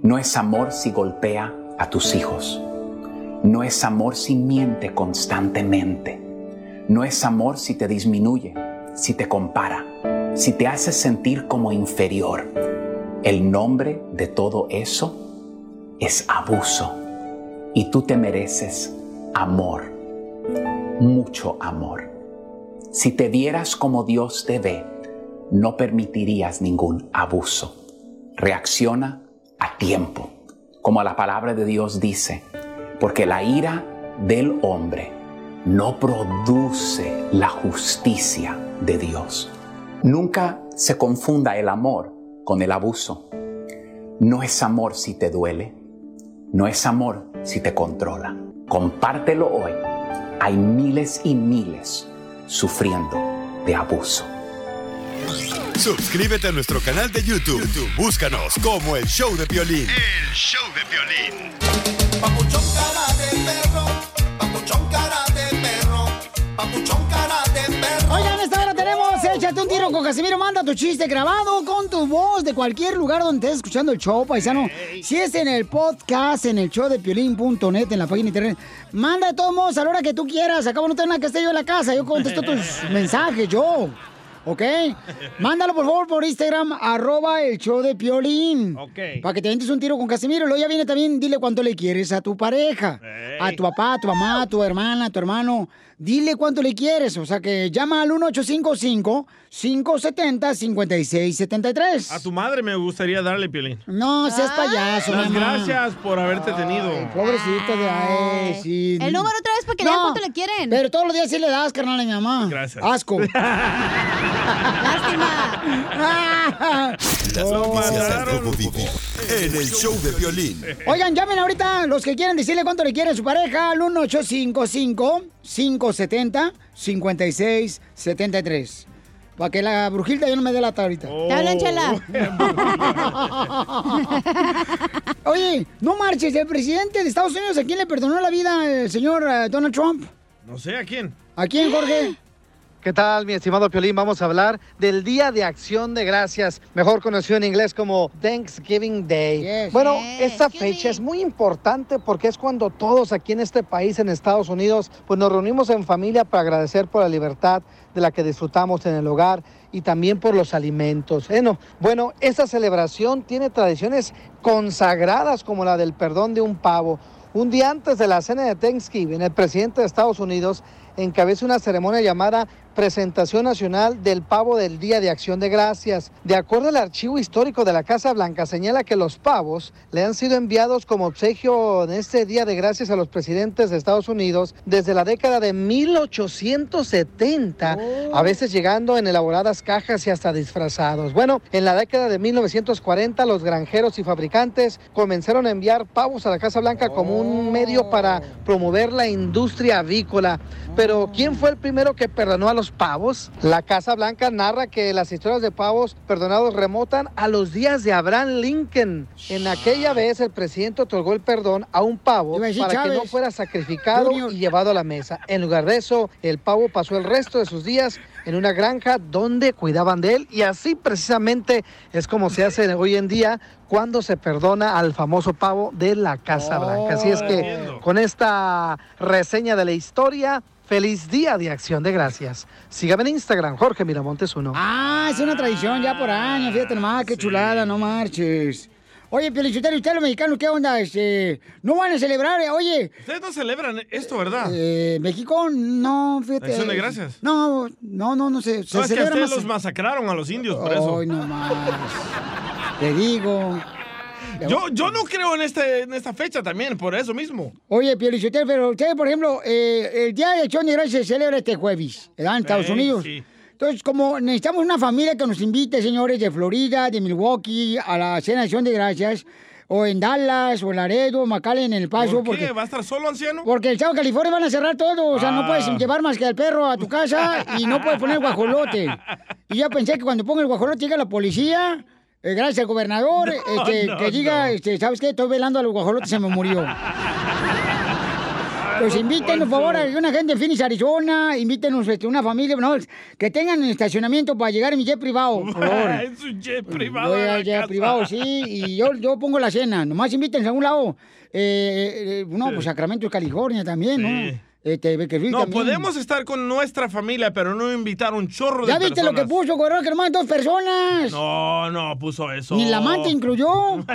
No es amor si golpea a tus hijos. No es amor si miente constantemente. No es amor si te disminuye. si te compara, si te hace sentir como inferior. El nombre de todo eso es abuso. Y tú te mereces amor, mucho amor. Si te vieras como Dios te ve, no permitirías ningún abuso. Reacciona a tiempo, como la palabra de Dios dice, porque la ira del hombre no produce la justicia de Dios. Nunca se confunda el amor con el abuso. No es amor si te duele, no es amor si te controla. Compártelo hoy. Hay miles y miles sufriendo de abuso. Suscríbete a nuestro canal de YouTube. YouTube, Búscanos como el show de violín. El show de violín. Casimiro. Manda tu chiste grabado con tu voz de cualquier lugar donde estés escuchando el show, paisano. Si es en el podcast, en el show de piolín.net, en la página internet, manda de todos modos a la hora que tú quieras. Acabo no nada que esté yo en la casa. Yo contesto tus [LAUGHS] mensajes, yo. ¿Ok? Mándalo por favor por Instagram, arroba el show de Piolín. Ok. Para que te ventes un tiro con Casimiro. Luego ya viene también, dile cuánto le quieres a tu pareja. A tu papá, a tu mamá, a tu hermana, a tu hermano. Dile cuánto le quieres. O sea que llama al 1855-570-5673. A tu madre me gustaría darle, Piolín. No, seas payaso, Las mamá. gracias por haberte tenido. Pobrecito de ay, sí. El número otra vez para que digan cuánto le quieren. Pero todos los días sí le das, carnal, a mi mamá. Gracias. Asco. [LAUGHS] Las noticias del Rojo Vivo en el show de violín. Oigan, llamen ahorita los que quieren decirle cuánto le quiere a su pareja al 1855-570-5673. Para que la brujilda ya no me dé la ahorita. Te hablan, chela. [LAUGHS] Oye, no marches. El presidente de Estados Unidos, ¿a quién le perdonó la vida el señor eh, Donald Trump? No sé a quién. ¿A quién, Jorge? ¿Qué tal, mi estimado Piolín? Vamos a hablar del Día de Acción de Gracias, mejor conocido en inglés como Thanksgiving Day. bueno, esta fecha es muy importante porque es cuando todos aquí en este país, en Estados Unidos, pues nos reunimos en familia para agradecer por la libertad de la que disfrutamos en el hogar y también por los alimentos. Bueno, bueno, esta celebración tiene tradiciones consagradas como la del perdón de un pavo. Un día antes de la cena de Thanksgiving, el presidente de Estados Unidos encabeza una ceremonia llamada Presentación Nacional del Pavo del Día de Acción de Gracias. De acuerdo al archivo histórico de la Casa Blanca, señala que los pavos le han sido enviados como obsequio en este Día de Gracias a los presidentes de Estados Unidos desde la década de 1870, a veces llegando en elaboradas cajas y hasta disfrazados. Bueno, en la década de 1940 los granjeros y fabricantes comenzaron a enviar pavos a la Casa Blanca como un medio para promover la industria avícola. Pero ¿quién fue el primero que perdonó a los pavos? La Casa Blanca narra que las historias de pavos perdonados remotan a los días de Abraham Lincoln. En aquella vez el presidente otorgó el perdón a un pavo para que no fuera sacrificado y llevado a la mesa. En lugar de eso, el pavo pasó el resto de sus días en una granja donde cuidaban de él y así precisamente es como se hace hoy en día cuando se perdona al famoso pavo de la Casa Blanca. Así es que con esta reseña de la historia, feliz día de acción de gracias. Sígame en Instagram, Jorge Miramontes 1. Ah, es una tradición ya por años, fíjate nomás, qué chulada, no marches. Oye, ¿y ustedes los mexicanos qué onda? Este, ¿No van a celebrar? eh? Oye, Ustedes no celebran esto, ¿verdad? eh, México, no, fíjate. Acción de gracias. No, no, no, no sé. Se No, es que ustedes los masacraron a los indios, por eso. Ay, no más. Te digo. Yo, yo no creo en, este, en esta fecha también, por eso mismo. Oye, Pielichotero, pero ustedes, por ejemplo, eh, el Día de Acción de Gracias se celebra este jueves, ¿verdad? En Estados Unidos. sí. Entonces, como necesitamos una familia que nos invite, señores, de Florida, de Milwaukee, a la cena de Acción de Gracias, o en Dallas, o en Laredo, McAllen, en El Paso. ¿Por porque qué? ¿Va a estar solo, anciano? Porque el Estado de California van a cerrar todo, o sea, no Ah. puedes llevar más que al perro a tu casa y no puedes poner guajolote. [LAUGHS] Y ya pensé que cuando ponga el guajolote llega la policía, eh, gracias al gobernador, [LAUGHS] No, este, no, que diga, este, ¿sabes qué? Estoy velando a los guajolotes, se me murió. [LAUGHS] Pues invítenos, por favor, a una gente en Phoenix, Arizona, invítenos este, una familia, no, que tengan estacionamiento para llegar en mi jet privado, por favor. [LAUGHS] es un jet privado. A al jet casa. privado, sí, y yo, yo pongo la cena. Nomás invítense a un lado. Eh, eh, no, pues Sacramento, California también, ¿no? Este, Luis No, también. podemos estar con nuestra familia, pero no invitar un chorro de ¿Ya viste lo que puso, güey? Que nomás dos personas. No, no, puso eso. Ni la amante incluyó. [LAUGHS]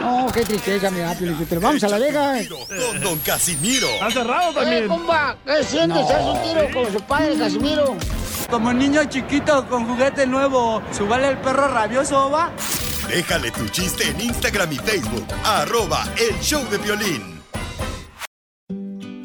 No, qué tristeza da, Piolichotelo. Vamos a la Vega. Con Don Casimiro. Está cerrado Eh, compa, ¿qué sientes? No. ¿Haz un tiro con su padre, Casimiro? Como niño chiquito con juguete nuevo, ¿subale el perro rabioso, va? Déjale tu chiste en Instagram y Facebook. Arroba El Show de Violín.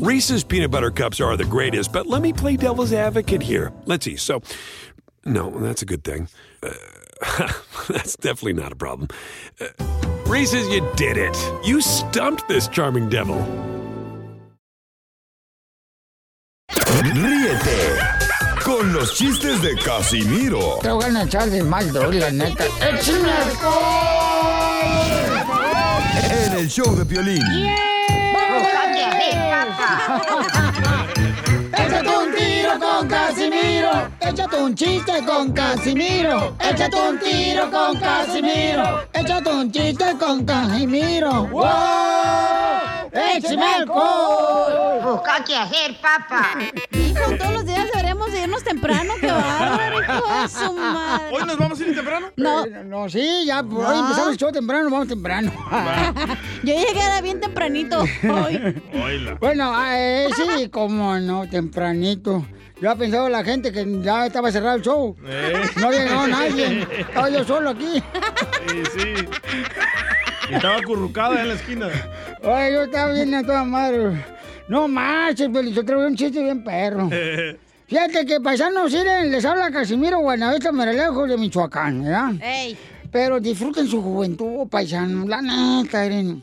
Reese's peanut butter cups are the greatest, but let me play devil's advocate here. Let's see. So, no, that's a good thing. Uh, [LAUGHS] that's definitely not a problem. Uh, Reese's, you did it. You stumped this charming devil. Ríete con los chistes de Casimiro Te voy a echar de mal, la neta. ¡Échame en el show de Violín. Échate un tiro con Casimiro. Échate un chiste con Casimiro. Échate un tiro con Casimiro. Échate un chiste con Casimiro. ¡Wow! ¡Échame alcohol! Busca qué hacer, papá. Hijo, todos los días deberíamos de irnos temprano, qué bárbaro, hijo de su madre. ¿Hoy nos vamos a ir temprano? No. Eh, No, sí, ya, hoy empezamos el show temprano, vamos temprano. [LAUGHS] Yo llegué bien tempranito hoy. [LAUGHS] Bueno, eh, sí, como no, tempranito. Yo había pensado la gente que ya estaba cerrado el show. Eh. No había llegado nadie. Estaba yo solo aquí. [LAUGHS] Sí, sí. Y estaba acurrucada en la esquina. Ay, yo estaba bien a toda madre. No marches, pero yo traigo un chiste bien perro. [LAUGHS] Fíjate que paisanos, miren, les habla Casimiro Guanavista Merelejo de Michoacán, ¿verdad? Ey. Pero disfruten su juventud, paisanos, la neta, miren.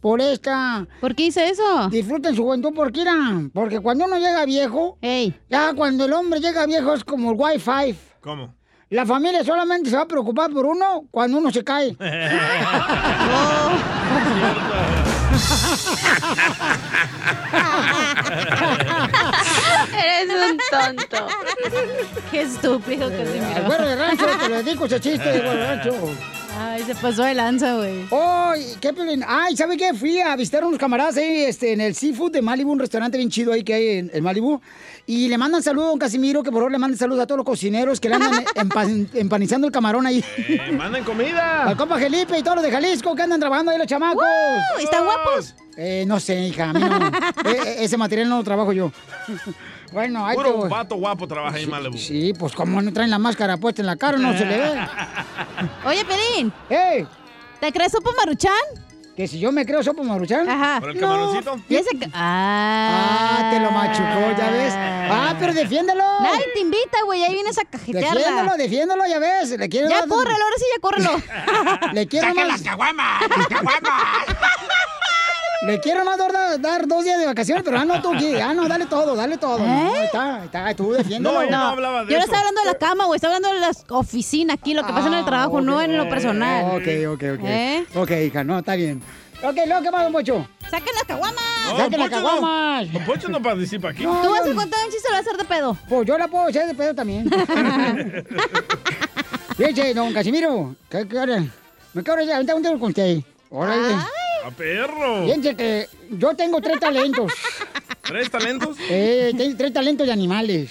Por esta. ¿Por qué hice eso? Disfruten su juventud porque irán. Porque cuando uno llega viejo, ya cuando el hombre llega viejo es como el Wi-Fi. ¿Cómo? La familia solamente se va a preocupar por uno cuando uno se cae. [LAUGHS] [LAUGHS] Eres un tonto. Qué estúpido, Al Casimiro. güero de rancho te lo dedico ese chiste de rancho. Ay, se pasó de lanza, güey. ¡Ay, qué pelín! ¡Ay, ¿sabe qué? Fui a visitar a unos camaradas ahí este, en el Seafood de Malibu, un restaurante bien chido ahí que hay en, en Malibu. Y le mandan saludos a don Casimiro, que por favor le manden saludos a todos los cocineros que le andan [LAUGHS] empa- empanizando el camarón ahí. Eh, ¡Manden comida! Al compa Felipe y todos los de Jalisco que andan trabajando ahí los chamacos. ¡Woo! ¿Están guapos? Eh, no sé, hija, a mí no. E- [LAUGHS] e- ese material no lo trabajo yo. [LAUGHS] bueno, te Puro voy. vato guapo trabaja ahí en Malibu. Sí, pues como no traen la máscara puesta en la cara, no se le ve. Oye, Pelín. ¡Ey! ¿Te crees sopa maruchan? ¿Que si yo me creo sopa maruchan? Ajá. ¿Por el camaroncito? Y ese ca- Ah. Ah, te lo machucó, ya ves. Ah, pero defiéndelo. Nadie te invita, güey. Ahí vienes a Defiéndelo, cajetearla. defiéndelo, ya ves. Le quiero Ya córrelo, ahora sí ya córrelo. [LAUGHS] Le quiero ¡Saca más. las caguamas! ¡Las caguamas! [LAUGHS] Le quiero más dar, dar dos días de vacaciones, pero ah, no, tú, ah, no, dale todo, dale todo. No, ahí está, ahí está, tú defiéndelo. No, yo no hablaba de Yo no estoy hablando de la cama, güey. Estoy hablando de la oficina aquí, lo que pasa en el trabajo, Ah, ok. no en lo personal. Ok, ok, ok. ¿Eh? Ok, hija, no, está bien. Ok, luego, ¿qué más, don Pocho? ¡Saquen las caguamas! No, Saquen las caguamas. No. Don Poncho no participa aquí. No. Tú vas a contar un chiste, lo vas a hacer de pedo. Pues yo la puedo hacer de pedo también. [LAUGHS] Fíjese, don Casimiro, ¿qué quiere? Me quiero ya, aventar un dedo con usted. Órale. ¡A perro! Fíjense que yo tengo tres talentos. ¿Tres talentos? Eh, tengo tres talentos de animales.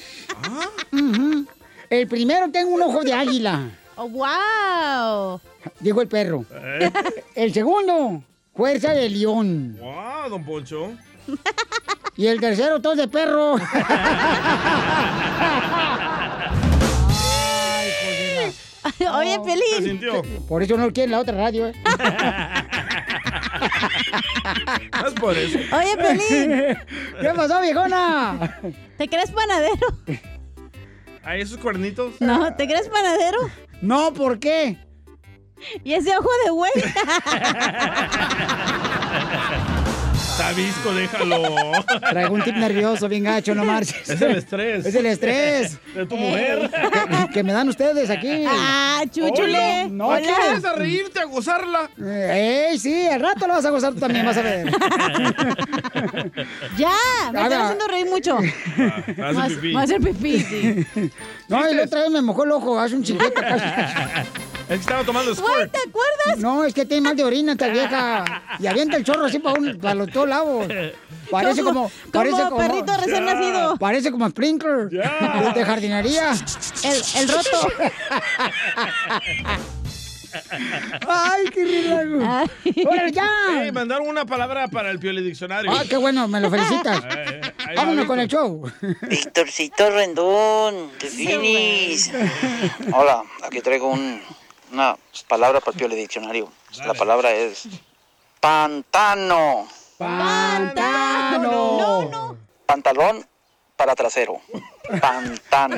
Ujú. El primero tengo un ojo de águila, Oh, wow. dijo el perro. Eh. El segundo, fuerza de león. ¡Wow, don Poncho! Y el tercero, tos de perro. [LAUGHS] Oye, Se Pelín. sintió. Por eso no quiere la otra radio, ¿eh? [LAUGHS] [LAUGHS] Es por eso. Oye, Pelín. [LAUGHS] ¿Qué pasó, viejona? ¿Te crees panadero? ¿Hay esos cuernitos? No, ¿te crees panadero? No, ¿por qué? ¿Y ese ojo de güey? [LAUGHS] visco, déjalo. Traigo un tip nervioso, bien gacho, no marches. Es el estrés. Es el estrés. De tu mujer. Que, que me dan ustedes aquí. Ah, chúchule. No, ¿Por ¿qué? qué vienes a reírte, a gozarla? Eh, ¡Ey, sí! Al rato lo vas a gozar tú también, vas a ver. [LAUGHS] Ya, me A están haciendo reír mucho. Va a hacer pipí. Va a hacer pipí, sí. No, y la otra vez me mojó el ojo, hace un chiquete. [LAUGHS] Es que estaba tomando Güey, squirt. ¿te acuerdas? No, es que tiene mal de orina esta vieja. Y avienta el chorro así para, un, para los todos lados. Parece Como- como... Parece como perrito recién nacido. Parece como sprinkler de, de jardinería. El, el roto. ¡Ay, qué relajo! ¡Órale, ya! Ey, mandaron una palabra para el Pioli Diccionario. ¡Ah, qué bueno! Me lo [LAUGHS] felicitas. Eh, ahí va, Vámonos con el show. Víctorcito Rendón, de Finis. Hola, aquí traigo un- una palabra para el Piole Diccionario. La palabra es pantano. ¡Pantano! Pantalón para trasero. Pantano.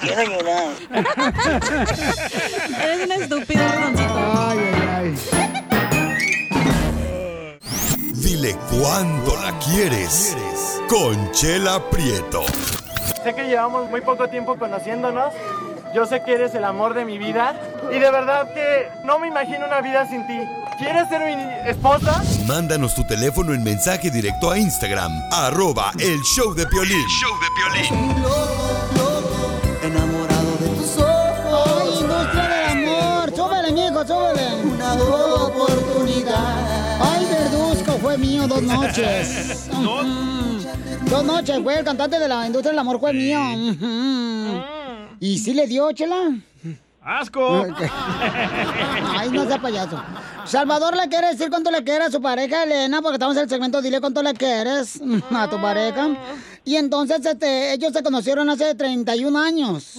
Quiero llorar. Eres un estúpido, ratoncito. Ay, ay, Dile cuándo la quieres. Conchela Prieto. Sé que llevamos muy poco tiempo conociéndonos. Yo sé que eres el amor de mi vida. Y de verdad que no me imagino una vida sin ti. ¿Quieres ser mi esposa? Mándanos tu teléfono en mensaje directo a Instagram, arroba el show de Piolín. Enamorado de tus ojos. ¡Ay, industria del amor! ¡Súbele, mijo, súbele! Una oportunidad. ¡Ay, Verduzco! Fue mío dos noches. [LAUGHS] Dos noches, fue el cantante de la industria del amor, fue mío. ¿Y sí le dio, chela? ¡Asco! [LAUGHS] Ay, no sea payaso. Salvador le quiere decir cuánto le quiere a su pareja Elena, porque estamos en el segmento Dile cuánto le quieres a tu pareja. Y entonces este, ellos se conocieron hace 31 años.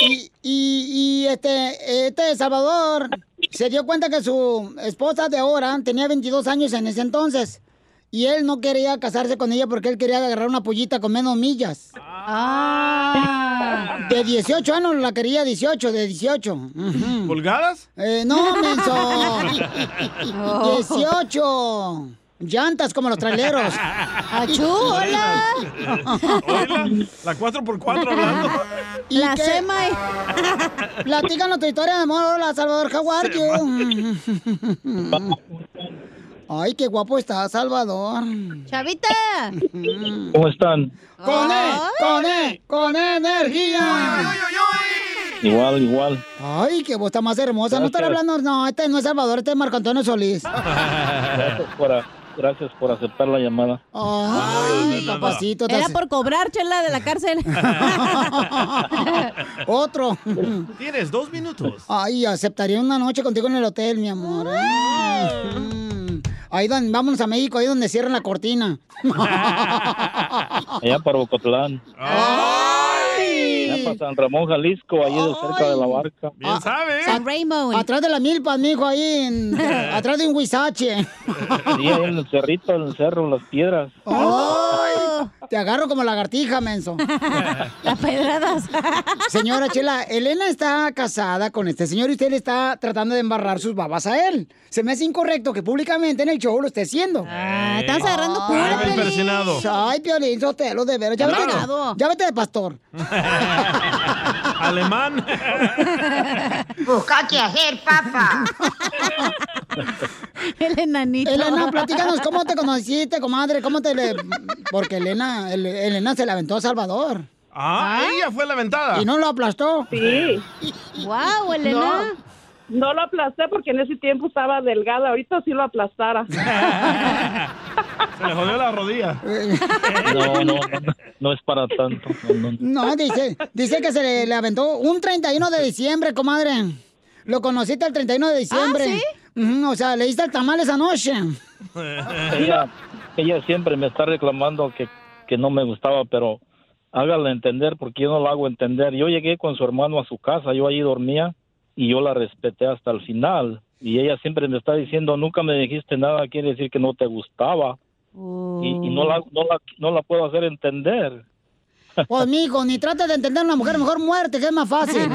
Y, y, y, este, este Salvador se dio cuenta que su esposa de ahora tenía 22 años en ese entonces. Y él no quería casarse con ella porque él quería agarrar una pollita con menos millas. Ah. De 18 años la quería 18, de 18. Ujú. ¿Pulgadas? Eh, no, menso. [LAUGHS] Oh. 18. Llantas como los traileros. [LAUGHS] ¡Achú, hola! Oíla, la 4x4 hablando. [LAUGHS] ¿Y La qué? sema. Platícanos tu historia de amor, hola Salvador, you? Ay, qué guapo está Salvador. ¡Chavita! ¿Cómo están? Con E, con E, con energía. Igual, igual. Ay, qué voz está más hermosa. No estar hablando, no, este no es Salvador, este es Marco Antonio Solís. Gracias por, gracias por aceptar la llamada. Ay, papacito. te Era hace- por cobrar, chela, de la cárcel. [LAUGHS] Otro. Tienes dos minutos. Ay, aceptaría una noche contigo en el hotel, mi amor. Ahí donde, vámonos a México, ahí donde cierran la cortina. [LAUGHS] Allá para Bocotlán. Allá para San Ramón, Jalisco, allí de cerca de la barca. Bien sabe. San Raymond. Atrás de la milpa, mijo, ahí, en- [LAUGHS] atrás de un huizache. Sí, ahí en el cerrito, en el cerro, en las piedras. Ay, te agarro como lagartija, menso. [LAUGHS] Las pedradas. [LAUGHS] Señora Chela, Elena está casada con este señor y usted le está tratando de embarrar sus babas a él. Se me hace incorrecto que públicamente en el show lo esté haciendo. Ah, estás agarrando Ay, cura, bien Piolín. Ay, Piolín Sotelo, de veras. Ya, vete, Claro. ya vete de pastor. [LAUGHS] Alemán. Busca qué hacer, papá. [LAUGHS] El enanito. Elena, platícanos cómo te conociste, comadre, cómo te le... Porque Elena, El- Elena se la aventó a Salvador. Ah, ella fue la ventada. ¿Y no lo aplastó? Sí. [LAUGHS] Wow, Elena. No, no lo aplasté porque en ese tiempo estaba delgada. Ahorita sí lo aplastara. [LAUGHS] Se le jodió la rodilla. No, no, no, no es para tanto. No, no. No, dice, dice que se le, le aventó un 31 de diciembre, comadre. Lo conociste el 31 de diciembre. ¿sí? Ujú, o sea, le diste el tamal esa noche. Ella, ella siempre me está reclamando que, que no me gustaba, pero hágale entender porque yo no la hago entender. Yo llegué con su hermano a su casa, yo allí dormía y yo la respeté hasta el final. Y ella siempre me está diciendo, nunca me dijiste nada, quiere decir que no te gustaba. Y, y no, la, no, la, no la puedo hacer entender. [LAUGHS] Pues, mijo, ni trates de entender a una mujer, mejor muerte, que es más fácil. [LAUGHS]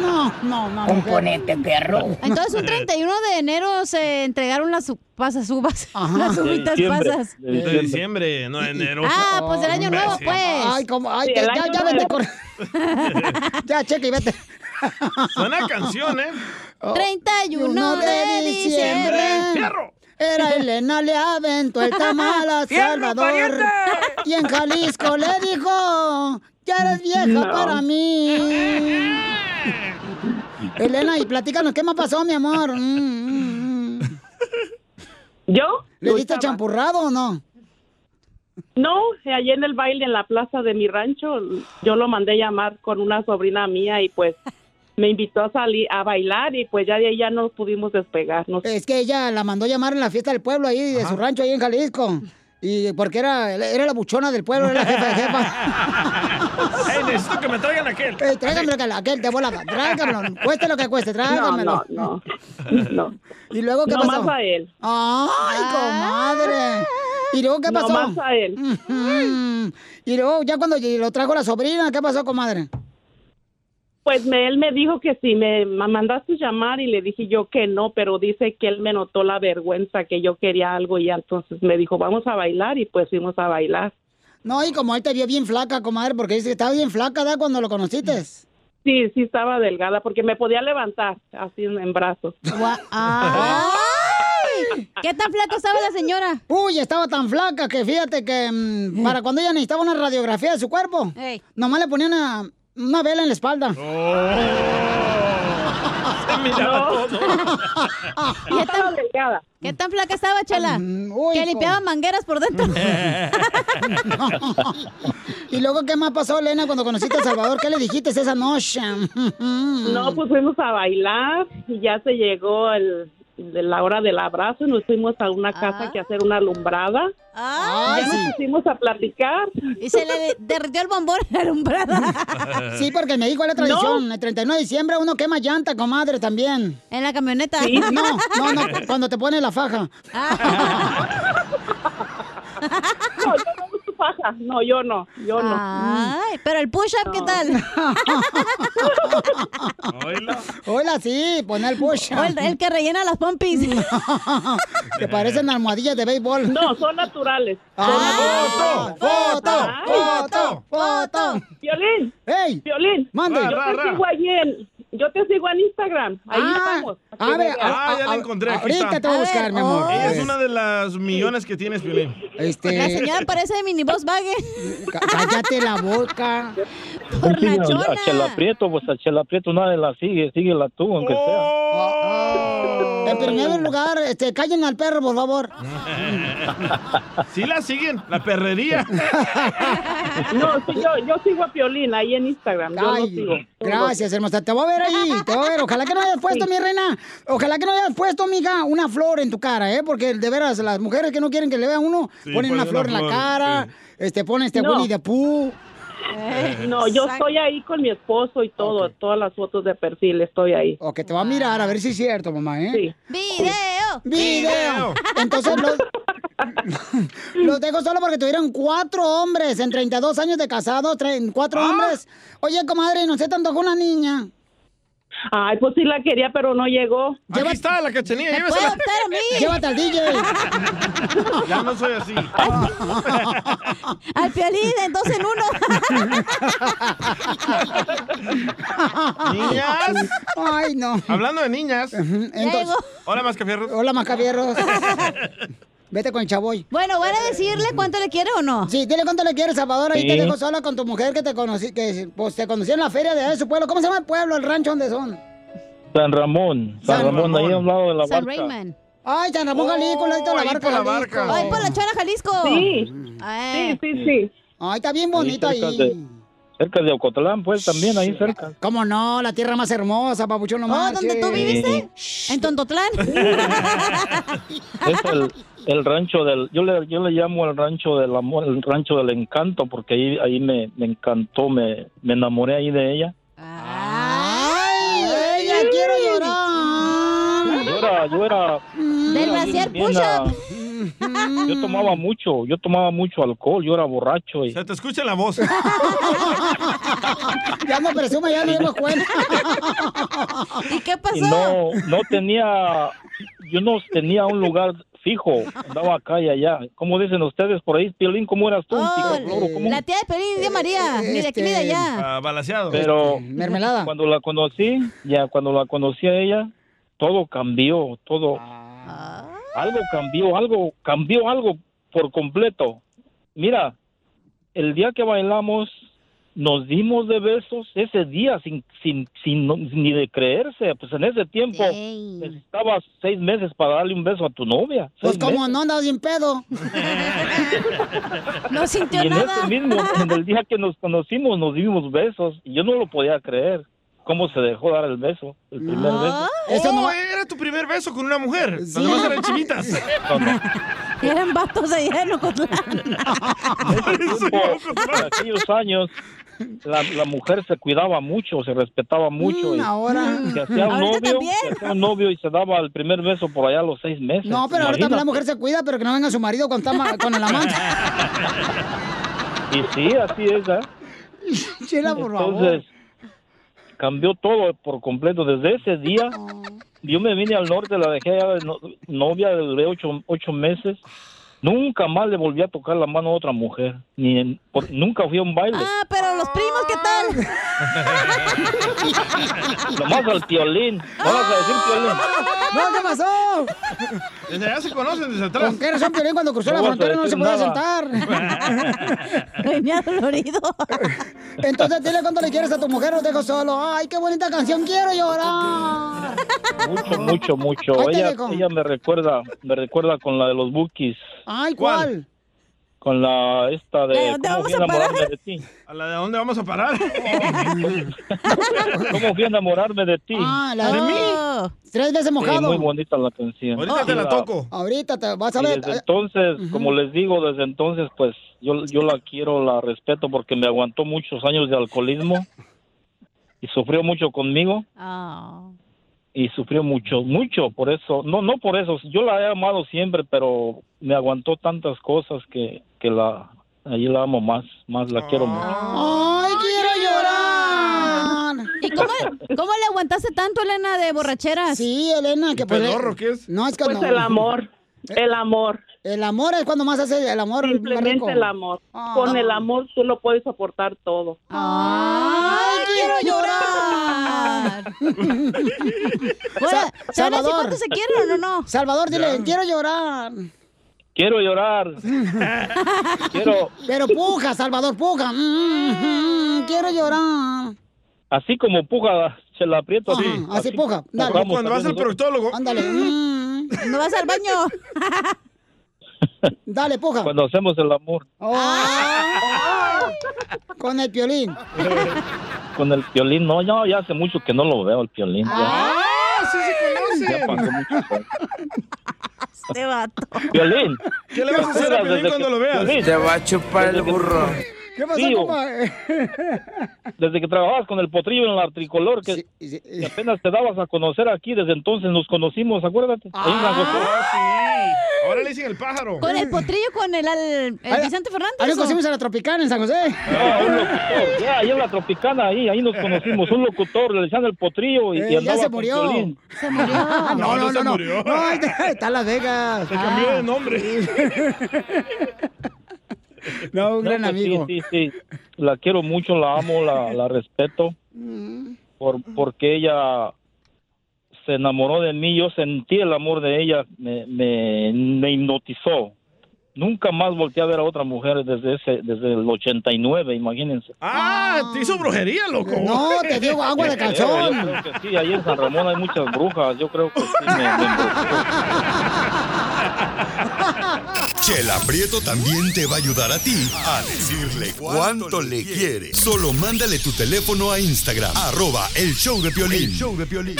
No, no, no. Componente, perro. Entonces, un 31 de enero se entregaron las pasas uvas. [LAUGHS] Las uvitas pasas. De diciembre, no de enero. Ah, pues del año nuevo, pues. Ay, como, ay, Sí, ya, el ya, ya vete con... ya, cheque y vete. Suena canción, ¿eh? 31 de diciembre. ¡Fierro! Era Elena, le aventó el tamal a [LAUGHS] ¡Fierro, Salvador. Y en Jalisco le dijo, ya eres vieja No. para mí. [LAUGHS] Elena, y platícanos, ¿qué me pasó, mi amor? Mm, mm, mm. ¿Yo? ¿Le diste champurrado o no? No, allí en el baile en la plaza de mi rancho, yo lo mandé llamar con una sobrina mía y pues me invitó a salir a bailar y pues ya de ahí ya no pudimos despegarnos. Es que ella la mandó llamar en la fiesta del pueblo ahí, de su rancho ahí en Jalisco. Y porque era, era la buchona del pueblo, era la jefa de jefa. [LAUGHS] ¡Ey, necesito que me traigan aquel! Ey, tráigamelo aquel, aquel de volada, tráigamelo, cueste lo que cueste, tráigamelo. No, no, ¿Y luego qué No pasó? más a él. ¡Ay, comadre! ¿Y luego qué No pasó? más a él. Y luego, ya cuando lo trajo la sobrina, ¿qué pasó, comadre? Pues me, él me dijo que si me ma- mandaste llamar y le dije yo que no, pero dice que él me notó la vergüenza que yo quería algo y entonces me dijo vamos a bailar y pues fuimos a bailar. No, y como él te vio bien flaca, comadre, porque dice que estaba bien flaca, ¿da? Cuando lo conociste. Sí, sí estaba delgada porque me podía levantar así en, en brazos. [LAUGHS] ¡Ay! ¿Qué tan flaca estaba la señora? Uy, estaba tan flaca que fíjate que mm, para cuando ella necesitaba una radiografía de su cuerpo, Ey. nomás le ponían una, una vela en la espalda. [LAUGHS] ¿Qué tan, ¿Qué tan flaca estaba, Chela? que limpiaba mangueras por dentro. [LAUGHS] [LAUGHS] ¿Y luego qué más pasó, Elena, cuando conociste a Salvador? ¿Qué le dijiste esa noche? No, pues fuimos a bailar y ya se llegó el, de la hora del abrazo y nos fuimos a una casa que hacer una alumbrada. Ay, ya sí. nos pusimos a platicar. Y se le derritió el bombón en la alumbrada. [LAUGHS] Sí, porque me dijo la tradición, el 31 de diciembre uno quema llanta, comadre, también. ¿En la camioneta? Sí. No, no, no, cuando te pone la faja. [LAUGHS] No, yo no faja. No, yo no, yo no. Ay, pero el push-up, ¿qué tal? [LAUGHS] Hola, sí, pone el push. O el, el que rellena las pompis. [LAUGHS] que parecen almohadillas de béisbol. No, son naturales. ¡Foto! ¡Foto! ¡Foto! ¡Foto! Violín. ¡Ey! Violín. Mande. Yo Ra, ra. sigo allí en... Yo te sigo en Instagram. Ahí Ah, estamos. a ver, Ah, ya la encontré. Aquí ahorita está. te voy a buscar, mi amor. Ella es Pues, una de las millones que tienes, Piolín. Este... La señora parece de mini Volkswagen. Cállate la boca. Por Sí, la a- chona. a Chela Prieto, pues a Chela Prieto nadie la sigue, síguela tú, aunque sea. En primer lugar, este, callen al perro, por favor. [LAUGHS] Sí la siguen, la perrería. [LAUGHS] No, sí, yo, yo sigo a Piolín ahí en Instagram. Yo Ay, sigo. gracias, hermosa. Te voy a ver ahí, te voy a ver. Ojalá que no hayas puesto, mi reina. Ojalá que no hayas puesto, amiga, una flor en tu cara, ¿eh? Porque de veras, las mujeres que no quieren que le vean uno, Sí, ponen una flor en la flor, cara, este, ponen este No. Winnie the Pooh. No, yo estoy ahí con mi esposo y todo, todas las fotos de perfil estoy ahí. Ok, te va a mirar a ver si es cierto, mamá, ¿eh? Sí. ¡Video! ¡Video! Entonces los, [LAUGHS] los dejo solo porque tuvieron cuatro hombres en 32 años de casados, tre- cuatro hombres. Oye, comadre, ¿no se te antojó una niña? Ay, pues sí la quería, pero no llegó. Aquí está la cachanilla, ¿Me puede llévesela. adoptar a mí? Llévate al DJ. Ya no soy así. Al piolín, de dos en uno. Niñas. Ay, no. Hablando de niñas. Entonces, Hola, Mascafierros. hola, Macavierros. [LAUGHS] Vete con el chavoy. Bueno, ¿van a decirle cuánto le quiere o no? Sí, dile cuánto le quieres, Salvador. Ahí Sí. te dejo sola con tu mujer que te conocí, que pues, te conocí en la feria de su pueblo. ¿Cómo se llama el pueblo, el rancho donde son? San Ramón, San, San Ramón, ahí a un lado de la San barca. Raymond. Ay, San Ramón, Jalisco, al ladito de la ahí barca. por la Jalisco. barca. Ay, por la chona, Jalisco. Sí, Ay. sí, sí, sí. Ay, está bien bonito cerca ahí. de- Cerca de Ocotlán, pues también ahí cerca. ¿Cómo no? La tierra más hermosa, papuchón, no Oh. ¿dónde tú viviste? En Tontotlán. [LAUGHS] Es el, el rancho del, yo le, yo le llamo el rancho del amor, el rancho del encanto, porque ahí, ahí me, me encantó, me, me enamoré ahí de ella. Ay, ella, quiero llorar. Yo era, yo era, Del yo tomaba mucho, yo tomaba mucho alcohol, yo era borracho. Y... Se te escucha la voz. [LAUGHS] Ya no presume, ya no dimos cuenta. [LAUGHS] ¿Y qué Y no, no tenía, yo no tenía un lugar fijo, andaba acá y allá. ¿Cómo dicen ustedes por ahí, Piolín? ¿Cómo eras tú? Oh, La tía de Pelín de María, ni de aquí ni de allá. Ah, balaseado. Pero mermelada. cuando la conocí, ya cuando la conocí a ella, todo cambió, todo. Algo cambió, algo cambió algo por completo. Mira, el día que bailamos nos dimos de besos ese día sin sin sin no- ni de creerse, pues en ese tiempo necesitabas seis meses para darle un beso a tu novia. Pues como meses. no andas bien pedo. [LAUGHS] No y en ese mismo, en el día que nos conocimos, nos dimos besos y yo no lo podía creer. ¿Cómo se dejó dar el beso? El primer beso. Eso no Oh, era tu primer beso con una mujer. Las demás eran chivitas. [LAUGHS] No, no. Eran vatos allá [LAUGHS] en Ocotlán. En aquellos años, la, la mujer se cuidaba mucho, se respetaba mucho. y Mm, ahora. Se hacía un Ahorita novio, también. se hacía un novio y se daba el primer beso por allá a los seis meses. No, pero ahora también la mujer se cuida, pero que no venga su marido cuando está ma- con el amante. Y sí, así es, ¿eh? Chela, por favor. Entonces, cambió todo por completo. Desde ese día, yo me vine al norte, la dejé allá de no- novia, duré ocho, ocho meses. Nunca más le volví a tocar la mano a otra mujer. Ni en- por- nunca fui a un baile. Ah, pero los primos, ¿qué tal? [LAUGHS] Nomás al piolín. Vamos a decir piolín. [LAUGHS] No, ¿qué pasó? Desde allá se conocen, desde atrás. ¿Con qué razón Piolín cuando cruzó la frontera no se nada. sentar? [LAUGHS] [LAUGHS] Venía dolorido. Entonces dile cuánto le quieres a tu mujer, te dejo solo. Ay, qué bonita canción, quiero llorar. Mucho, mucho, mucho. Ella, ella me recuerda, me recuerda con la de los Bookies, Ay, ¿cuál? Con la esta de ¿De dónde ¿Cómo vamos fui a parar? enamorarme de ti? ¿A la de dónde vamos a parar? [LAUGHS] ¿Cómo fui a enamorarme de ti? Ah, la de mí. Tres veces Sí, mojado. muy bonita la canción. Ahorita te la toco. Ahorita te vas a Y ver. desde entonces, como les digo, desde entonces, pues yo, yo la quiero, la respeto porque me aguantó muchos años de alcoholismo y sufrió mucho conmigo y sufrió mucho, mucho por eso. No, no por eso. Yo la he amado siempre, pero me aguantó tantas cosas que, que la, allí la amo más, más la quiero más. Ay, quiero llorar. ¿Y cómo, cómo le aguantaste tanto, Elena, de borracheras? Sí, Elena, que pues, ¿Pedorro qué es? No, es que Pues no. el amor, el amor. El amor es cuando más hace el amor. rico. Simplemente el amor. Con el amor tú lo puedes soportar todo. ¡Ay, quiero llorar! [LAUGHS] Hola, Sa- ¿sabes si cuánto se quieren o no? Salvador, dile, quiero llorar. Quiero llorar. [LAUGHS] quiero, Pero puja, Salvador, puja. Mm, mm, quiero llorar. así como puja, se la aprieto así. Ajá, así puja. Dale. pujamos también nosotros. proctólogo. Ándale. mm. ¿No vas al baño? [LAUGHS] Dale, puja. Cuando hacemos el amor Oh. [LAUGHS] Con el piolín. con el violín, no, ya, ya hace mucho que no lo veo el violín. Ah, sí se Ya pasó mucho tiempo. Este vato. Violín. ¿Qué le vas a hacer a Piolín cuando lo veas? Violín. Te va a chupar el burro. ¿Qué pasó? [LAUGHS] Desde que trabajabas con el potrillo en la tricolor, que, que apenas te dabas a conocer aquí, desde entonces nos conocimos, acuérdate. Ah, sí. Ahora le dicen el pájaro. ¿Con el potrillo, con el, al- el Vicente Fernández? Ahí nos conocimos en la Tropicana, en San José. No, un locutor, ya, ahí en la Tropicana, ahí, ahí nos conocimos, un locutor, le decían el potrillo y, y Eh, ya se murió. Se [LAUGHS] murió. no, no, no, se no. murió. No, está, está en Las Vegas. Se cambió de nombre. [LAUGHS] [LAUGHS] No, un gran No, pues amigo. Sí, sí, sí. La quiero mucho, la amo, la, la respeto, Mm. por, porque ella se enamoró de mí, yo sentí el amor de ella, me, me, me hipnotizó. Nunca más volteé a ver a otra mujer desde ese, desde el 89, imagínense. Ah, te hizo brujería, loco. No, te dio agua de [LAUGHS] calzón. yo creo que sí, ahí en San Ramón hay muchas brujas, yo creo que sí me, me embrujó. [LAUGHS] Chela Prieto también te va a ayudar a ti a decirle cuánto le quiere. Solo mándale tu teléfono a Instagram, arroba el show de Piolín. show de Piolín.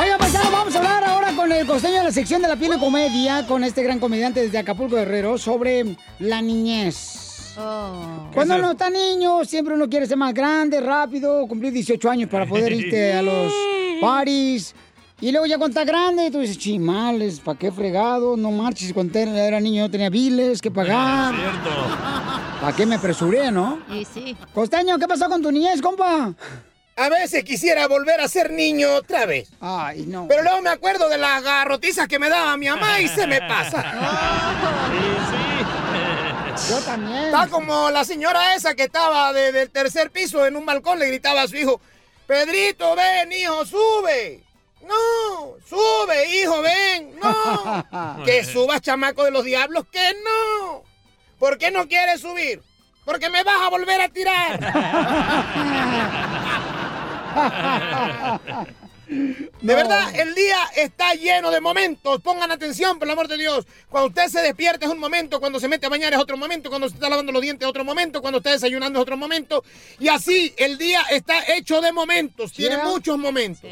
Oiga, paisano, vamos a hablar ahora con el costeño de la sección de la piel de comedia, con este gran comediante desde Acapulco Guerrero, sobre la niñez. Cuando uno está niño, siempre uno quiere ser más grande, rápido, cumplir 18 años para poder [LAUGHS] irte a los parties, Y luego ya cuando está grande, tú dices, chimales, ¿para qué fregado? No marches, cuando era era niño no tenía biles que pagar. [LAUGHS] Cierto. ¿Para qué me apresuré, no? Y sí. Costeño, ¿qué pasó con tu niñez, compa? A veces quisiera volver a ser niño otra vez. Ay, no. Pero luego me acuerdo de las garrotizas que me daba mi mamá y se me pasa. [LAUGHS] Yo también. Está como la señora esa que estaba de- del tercer piso en un balcón, le gritaba a su hijo, Pedrito, ven, hijo, sube. No, sube, hijo, ven. No. [LAUGHS] Que subas, chamaco de los diablos, que no. ¿Por qué no quieres subir? Porque me vas a volver a tirar. [LAUGHS] De verdad, el día está lleno de momentos. Pongan atención, por el amor de Dios. Cuando usted se despierta es un momento, cuando se mete a bañar es otro momento, cuando se está lavando los dientes es otro momento, cuando está desayunando es otro momento. Y así, el día está hecho de momentos, tiene Yeah. muchos momentos.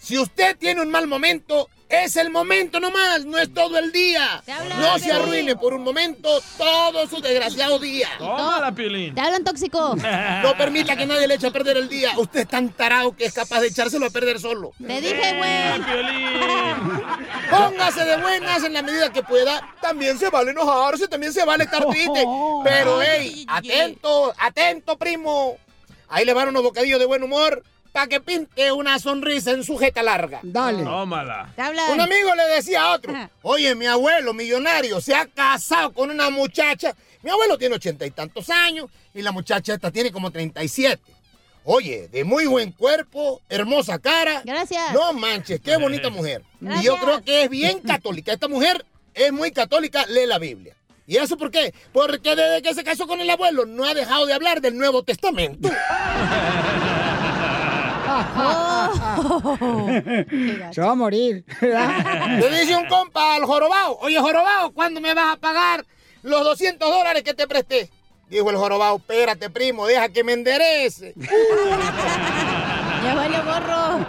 Si usted tiene un mal momento, es el momento nomás, no es todo el día. No se arruine por un momento todo su desgraciado día. Tómala, Piolín. Te hablan tóxico. [LAUGHS] No permita que nadie le eche a perder el día. Usted es tan tarado que es capaz de echárselo a perder solo. Te dije, güey. [LAUGHS] Póngase de buenas en la medida que pueda. También se vale enojarse, también se vale estar triste. [LAUGHS] Pero, hey, atento, atento, primo. Ahí le van unos bocadillos de buen humor para que pinte una sonrisa en su jeta larga. Dale. Tómala. Un amigo le decía a otro, oye, mi abuelo millonario se ha casado con una muchacha. Mi abuelo tiene ochenta y tantos años y la muchacha esta tiene como 37. Oye, de muy buen cuerpo, hermosa cara. Gracias. No manches, qué bonita mujer. Y Gracias. yo creo que es bien católica. Esta mujer es muy católica, lee la Biblia. ¿Y eso por qué? Porque desde que se casó con el abuelo no ha dejado de hablar del Nuevo Testamento. [LAUGHS] Se va a morir. Le dice un compa al jorobado, oye jorobado, ¿cuándo me vas a pagar los 200 dólares que te presté? Dijo el jorobado, espérate primo, deja que me enderece. Ya valió gorro.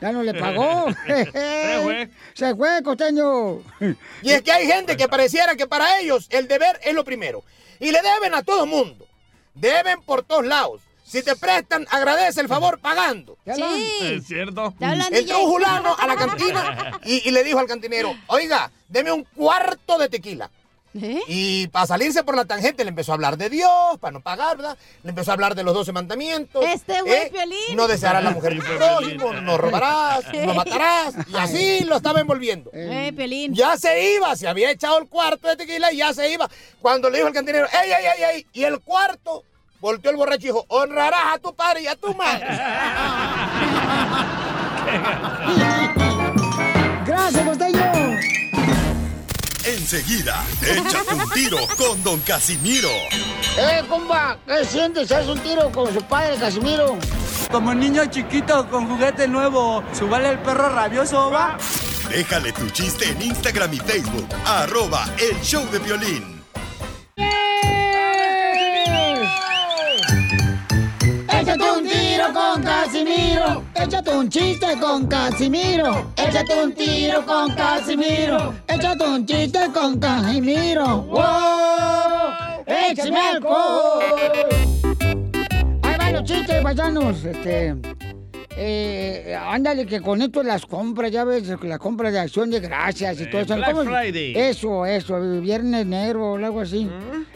Ya no le pagó. Se fue. Se fue, costeño. Y es que hay gente que pareciera que para ellos el deber es lo primero. Y le deben a todo mundo. Deben por todos lados. Si te prestan, agradece el favor pagando. Es cierto. Entró un fulano a la cantina y, y le dijo al cantinero, oiga, deme un cuarto de tequila. Y para salirse por la tangente le empezó a hablar de Dios, para no pagar, ¿verdad? Le empezó a hablar de los doce mandamientos. Este güey, ¿eh? Piolín. No desearás a la mujer de tu prójimo, no robarás, [LAUGHS] no matarás. Y así lo estaba envolviendo. Eh, Piolín. Ya se iba, se había echado el cuarto de tequila y ya se iba. Cuando le dijo al cantinero, ¡ey, ey, ey, ey! Y el cuarto, volteó el borracho y dijo, honrarás a tu padre y a tu madre. Gracias, costeño. Enseguida, échate un tiro con Don Casimiro. Eh, compa, ¿qué sientes? ¿Haz un tiro con su padre, Casimiro? Como niño chiquito con juguete nuevo, ¿subale el perro rabioso, va? Déjale tu chiste en Instagram y Facebook, arroba el show de violín. Échate un tiro con Casimiro. Échate un chiste con Casimiro. Échate un tiro con Casimiro. Échate un chiste con Casimiro. ¡Wow! ¡Échame alcohol! Ahí van los chistes, paisanos. Este. Eh, ándale, que con esto las compras, ya ves, la compra de acción de gracias y todo eso. Eh, Black. Friday. Eso, eso, viernes negro o algo así.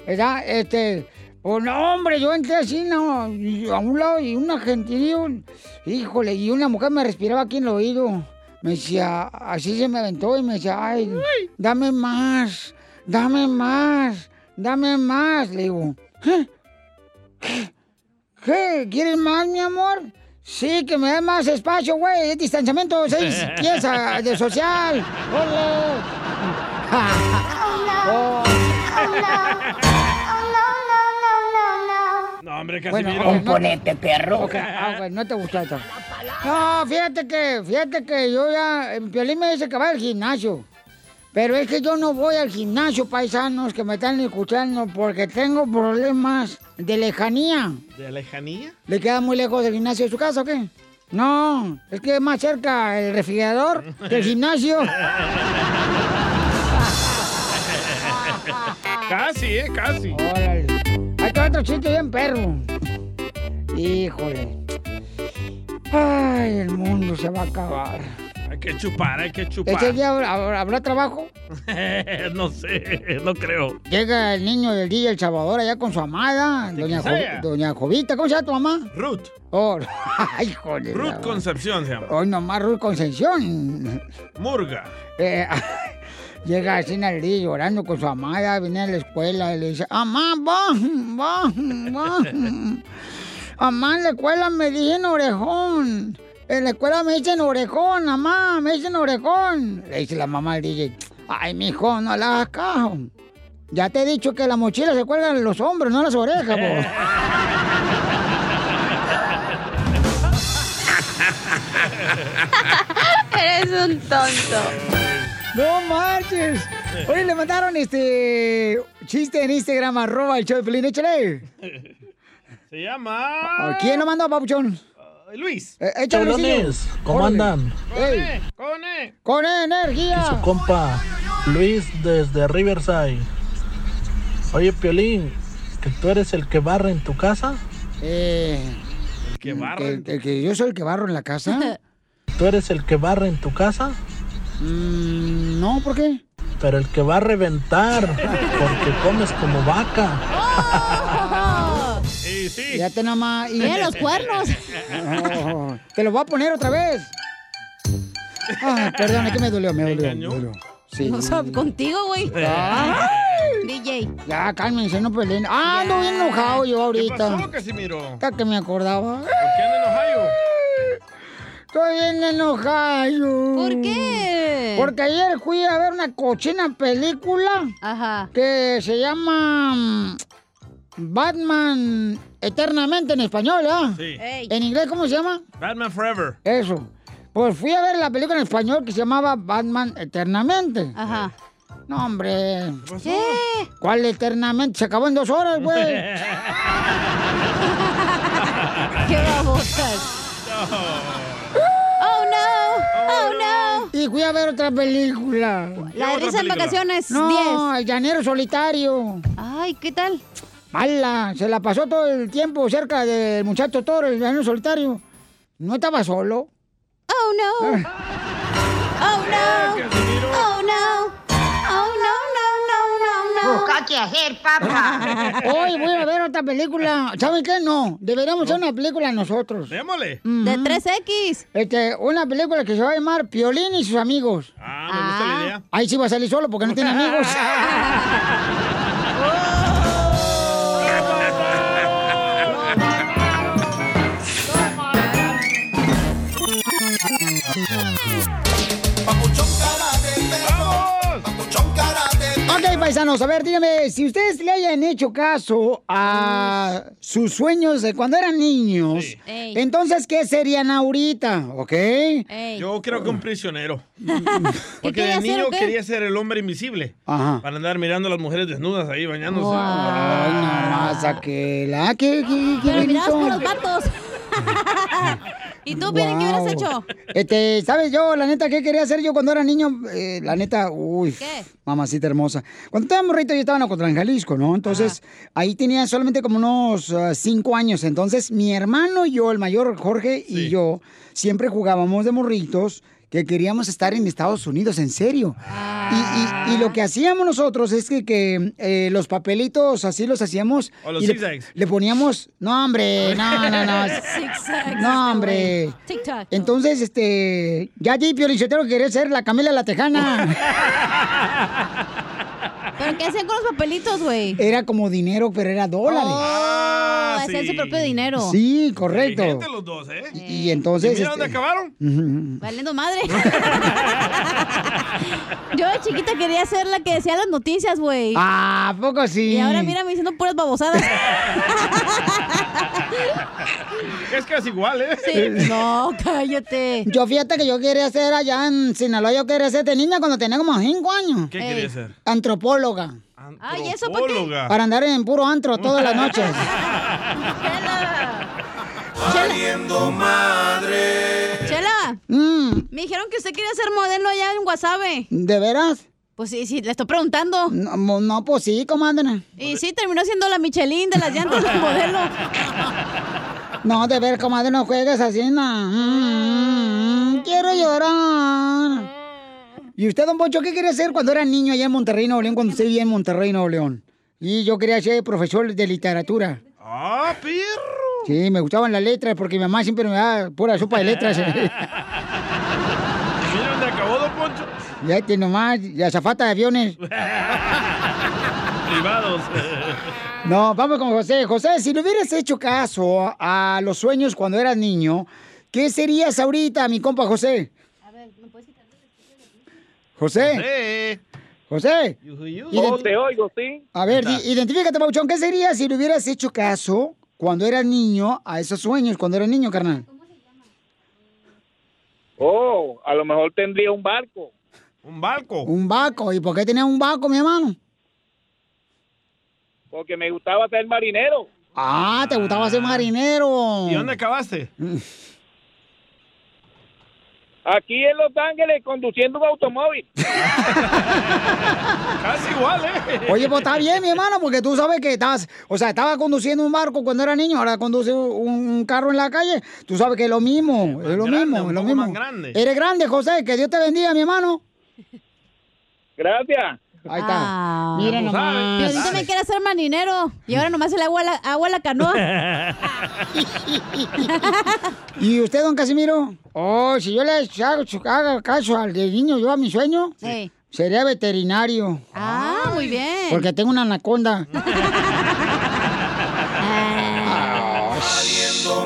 ¿Verdad? Este. Oh, no, hombre, yo entré así, no, a un lado y un argentino, híjole, y una mujer me respiraba aquí en el oído. Me decía, así se me aventó y me decía, ay, dame más, dame más, dame más. Le digo. ¿qué? ¿Qué? ¿Quieres más, mi amor? Sí, que me dé más espacio, güey, es distanciamiento, seis [LAUGHS] pies de social. ¡Ole! Oh. No, [LAUGHS] hombre, Bueno, componente, perro. Ah, ok, no te gustó esto. No, fíjate que, fíjate que yo ya, Piolín me dice que va al gimnasio. Pero es que yo no voy al gimnasio, paisanos, que me están escuchando, porque tengo problemas de lejanía. ¿De lejanía? ¿Le queda muy lejos del gimnasio de su casa o qué? No, es que es más cerca el refrigerador que el gimnasio. [LAUGHS] casi, ¿eh? Casi. Órale. Otro chiste bien perro. Híjole. Ay, el mundo se va a acabar. Hay que chupar, hay que chupar. ¿Ese día habrá, habrá trabajo? [LAUGHS] no sé, no creo. Llega el niño del día El Salvador allá con su amada, doña, Jo- doña Jovita. ¿Cómo se llama tu mamá? Ruth. Oh, [LAUGHS] ay, joder. Ruth Concepción se llama. Hoy nomás Ruth Concepción. Murga. Eh, [LAUGHS] llega así en el día llorando con su amada, viene a la escuela y le dice, mamá, va, va, va. Mamá, en la escuela me dicen orejón. En la escuela me dicen orejón, mamá, me dicen orejón. Le dice la mamá al DJ, ay, mijo, no le hagas caso. Ya te he dicho que la mochila se cuelgan en los hombros, no las orejas, vos. [LAUGHS] Eres un tonto. ¡No marches! Oye, le mandaron este chiste en Instagram, arroba el show de Pelín, échale. Se llama. ¿Quién lo mandó, papuchón? Luis. Eh, échale. Pelones, ¿cómo Órale. andan? ¡Ey! ¡Con E! ¡Con Y energía! su compa, Luis desde Riverside. Oye, Piolín, ¿que tú eres el que barre en tu casa? Eh, El que barra. el, el que yo soy el que barro en la casa. ¿Tú eres el que barre en tu casa? Mm, no, ¿por qué? Pero el que va a reventar, porque comes como vaca. [LAUGHS] Sí, sí. Ya te nomás. y- Mira los cuernos. Oh, [LAUGHS] te lo voy a poner otra vez. Ay, perdón, es que me dolió, me dolió. Me dolió. Sí. O sea, contigo, güey. Ay. DJ. Ya, cálmense, no peleen. Ah, ando bien enojado yo ¿Qué ahorita. pasó, Casimiro? Hasta que me acordaba. ¿Por qué anda en Ohio? Estoy bien enojado. ¿Por qué? Porque ayer fui a ver una cochina película Ajá. que se llama mm, Batman Eternamente en español, ¿ah? Sí. Ey. ¿En inglés cómo se llama? Batman Forever. Eso. Pues fui a ver la película en español que se llamaba Batman Eternamente. Ajá. No, hombre. ¿Qué? ¿Cuál eternamente? Se acabó en dos horas, güey. [LAUGHS] ¿Qué babotas? [LAUGHS] Oh no. Fui a ver otra película. La de risa en vacaciones. No, 10. el llanero solitario. Ay, ¿qué tal? Mala, se la pasó todo el tiempo cerca del muchacho toro, el llanero solitario. No estaba solo. Oh no. Oh no. Oh no, no, no. Busca qué hacer, papá. [LAUGHS] Hoy voy a ver otra película. ¿Saben qué? No, deberíamos hacer una película nosotros. Démosle. De Ujú. 3X. Este, una película que se va a llamar Piolín y sus amigos. Ah, me gusta la idea. Ahí sí va a salir solo porque no tiene [LAUGHS] amigos. [LAUGHS] paisanos, a ver, díganme, si ustedes le hayan hecho caso a sus sueños de cuando eran niños, Sí. Entonces, ¿qué serían ahorita? ¿Ok? Ey. Yo creo que un prisionero. [LAUGHS] ¿Qué Porque de niño quería ser el hombre invisible. Ajá. Para andar mirando a las mujeres desnudas ahí bañándose. Ay, nomás aquel. ¿Ah, qué, qué, qué Pero mirabas por los. [LAUGHS] ¿Y tú, Piolín, qué hubieras hecho? Este, ¿sabes yo, la neta, qué quería hacer yo cuando era niño? Eh, la neta, uy, ¿Qué? mamacita hermosa. Cuando estaba morrito yo estaba en Ocotlán, Jalisco, ¿no? Entonces, ahí tenía solamente como unos ah, cinco años. Entonces, mi hermano y yo, el mayor Jorge y yo, siempre jugábamos de morritos que queríamos estar en Estados Unidos, en serio. Y, y- y lo que hacíamos nosotros es que, que, eh, los papelitos así los hacíamos. O los y le, le poníamos, no hombre, no, no, no. [LAUGHS] No, hombre. TikTok. Entonces, este, ya di Piolichotero quería ser la Camila la Tejana. [LAUGHS] ¿Pero qué hacían con los papelitos, güey? Era como dinero, pero era dólares. Oh, Ah, hacían sí. su propio dinero. Sí, correcto. Inteligentes los dos, ¿eh? Y, y entonces. ¿Y mira dónde este, acabaron? Valiendo madre. [LAUGHS] Yo de chiquita quería ser la que decía las noticias, güey. Ah, ¿a poco sí? Y ahora mírame diciendo puras babosadas. [LAUGHS] Es casi igual, ¿eh? Sí. No, cállate. Yo fíjate que yo quería ser allá en Sinaloa, yo quería ser de niña cuando tenía como cinco años. ¿Qué quería ser? Antropóloga. Ay, ¿eso? Antropóloga. Para andar en puro antro todas las noches. [LAUGHS] Chela. Madre. Chela. Mm, Me dijeron que usted quería ser modelo allá en Guasave. ¿De veras? Pues sí, sí, le estoy preguntando. No, no, pues sí, comadre. Y sí, terminó siendo la Michelin de las llantas del modelo. [LAUGHS] No, de ver, comadre, no juegues así, no. Mm, quiero llorar. ¿Y usted, don Poncho, qué quería hacer cuando era niño allá en Monterrey, Nuevo León, cuando usted vivía en Monterrey, Nuevo León? Y yo quería ser profesor de literatura. ¡Ah, perro! Sí, me gustaban las letras porque mi mamá siempre me daba pura sopa de letras. [LAUGHS] [LAUGHS] Mira dónde acabó, don Poncho. ya te nomás, la zafata de aviones. [LAUGHS] Privados. No, vamos con José. José, si le hubieras hecho caso a los sueños cuando eras niño, ¿qué serías ahorita, mi compa José? José. José. Oh, te oigo, sí. A ver, di- identifícate, Pauchón. ¿Qué sería si le hubieras hecho caso cuando eras niño a esos sueños, cuando eras niño, carnal? Oh, a lo mejor tendría un barco. ¿Un barco? Un vaco. ¿Y por qué tenías un vaco, mi hermano? Porque me gustaba ser marinero. Ah, te gustaba ser marinero. ¿Y dónde acabaste? [LAUGHS] Aquí en Los Ángeles conduciendo un automóvil. [LAUGHS] Casi igual, ¿eh? Oye, pues está bien, mi hermano, porque tú sabes que estás, o sea, estaba conduciendo un barco cuando era niño, ahora conduce un, un carro en la calle. Tú sabes que es lo mismo, es lo mismo, es lo mismo. Eres grande, José, que Dios te bendiga, mi hermano. Gracias. Ahí está. Ah. Mira Pues nomás. Piolín también quiere ser marinero. Y ahora nomás se le agua la, agua a la canoa. [LAUGHS] ¿Y usted, don Casimiro? Oh, si yo le hago, haga caso al de niño, yo a mi sueño, sería veterinario. Ah, muy bien. Porque tengo una anaconda. [LAUGHS]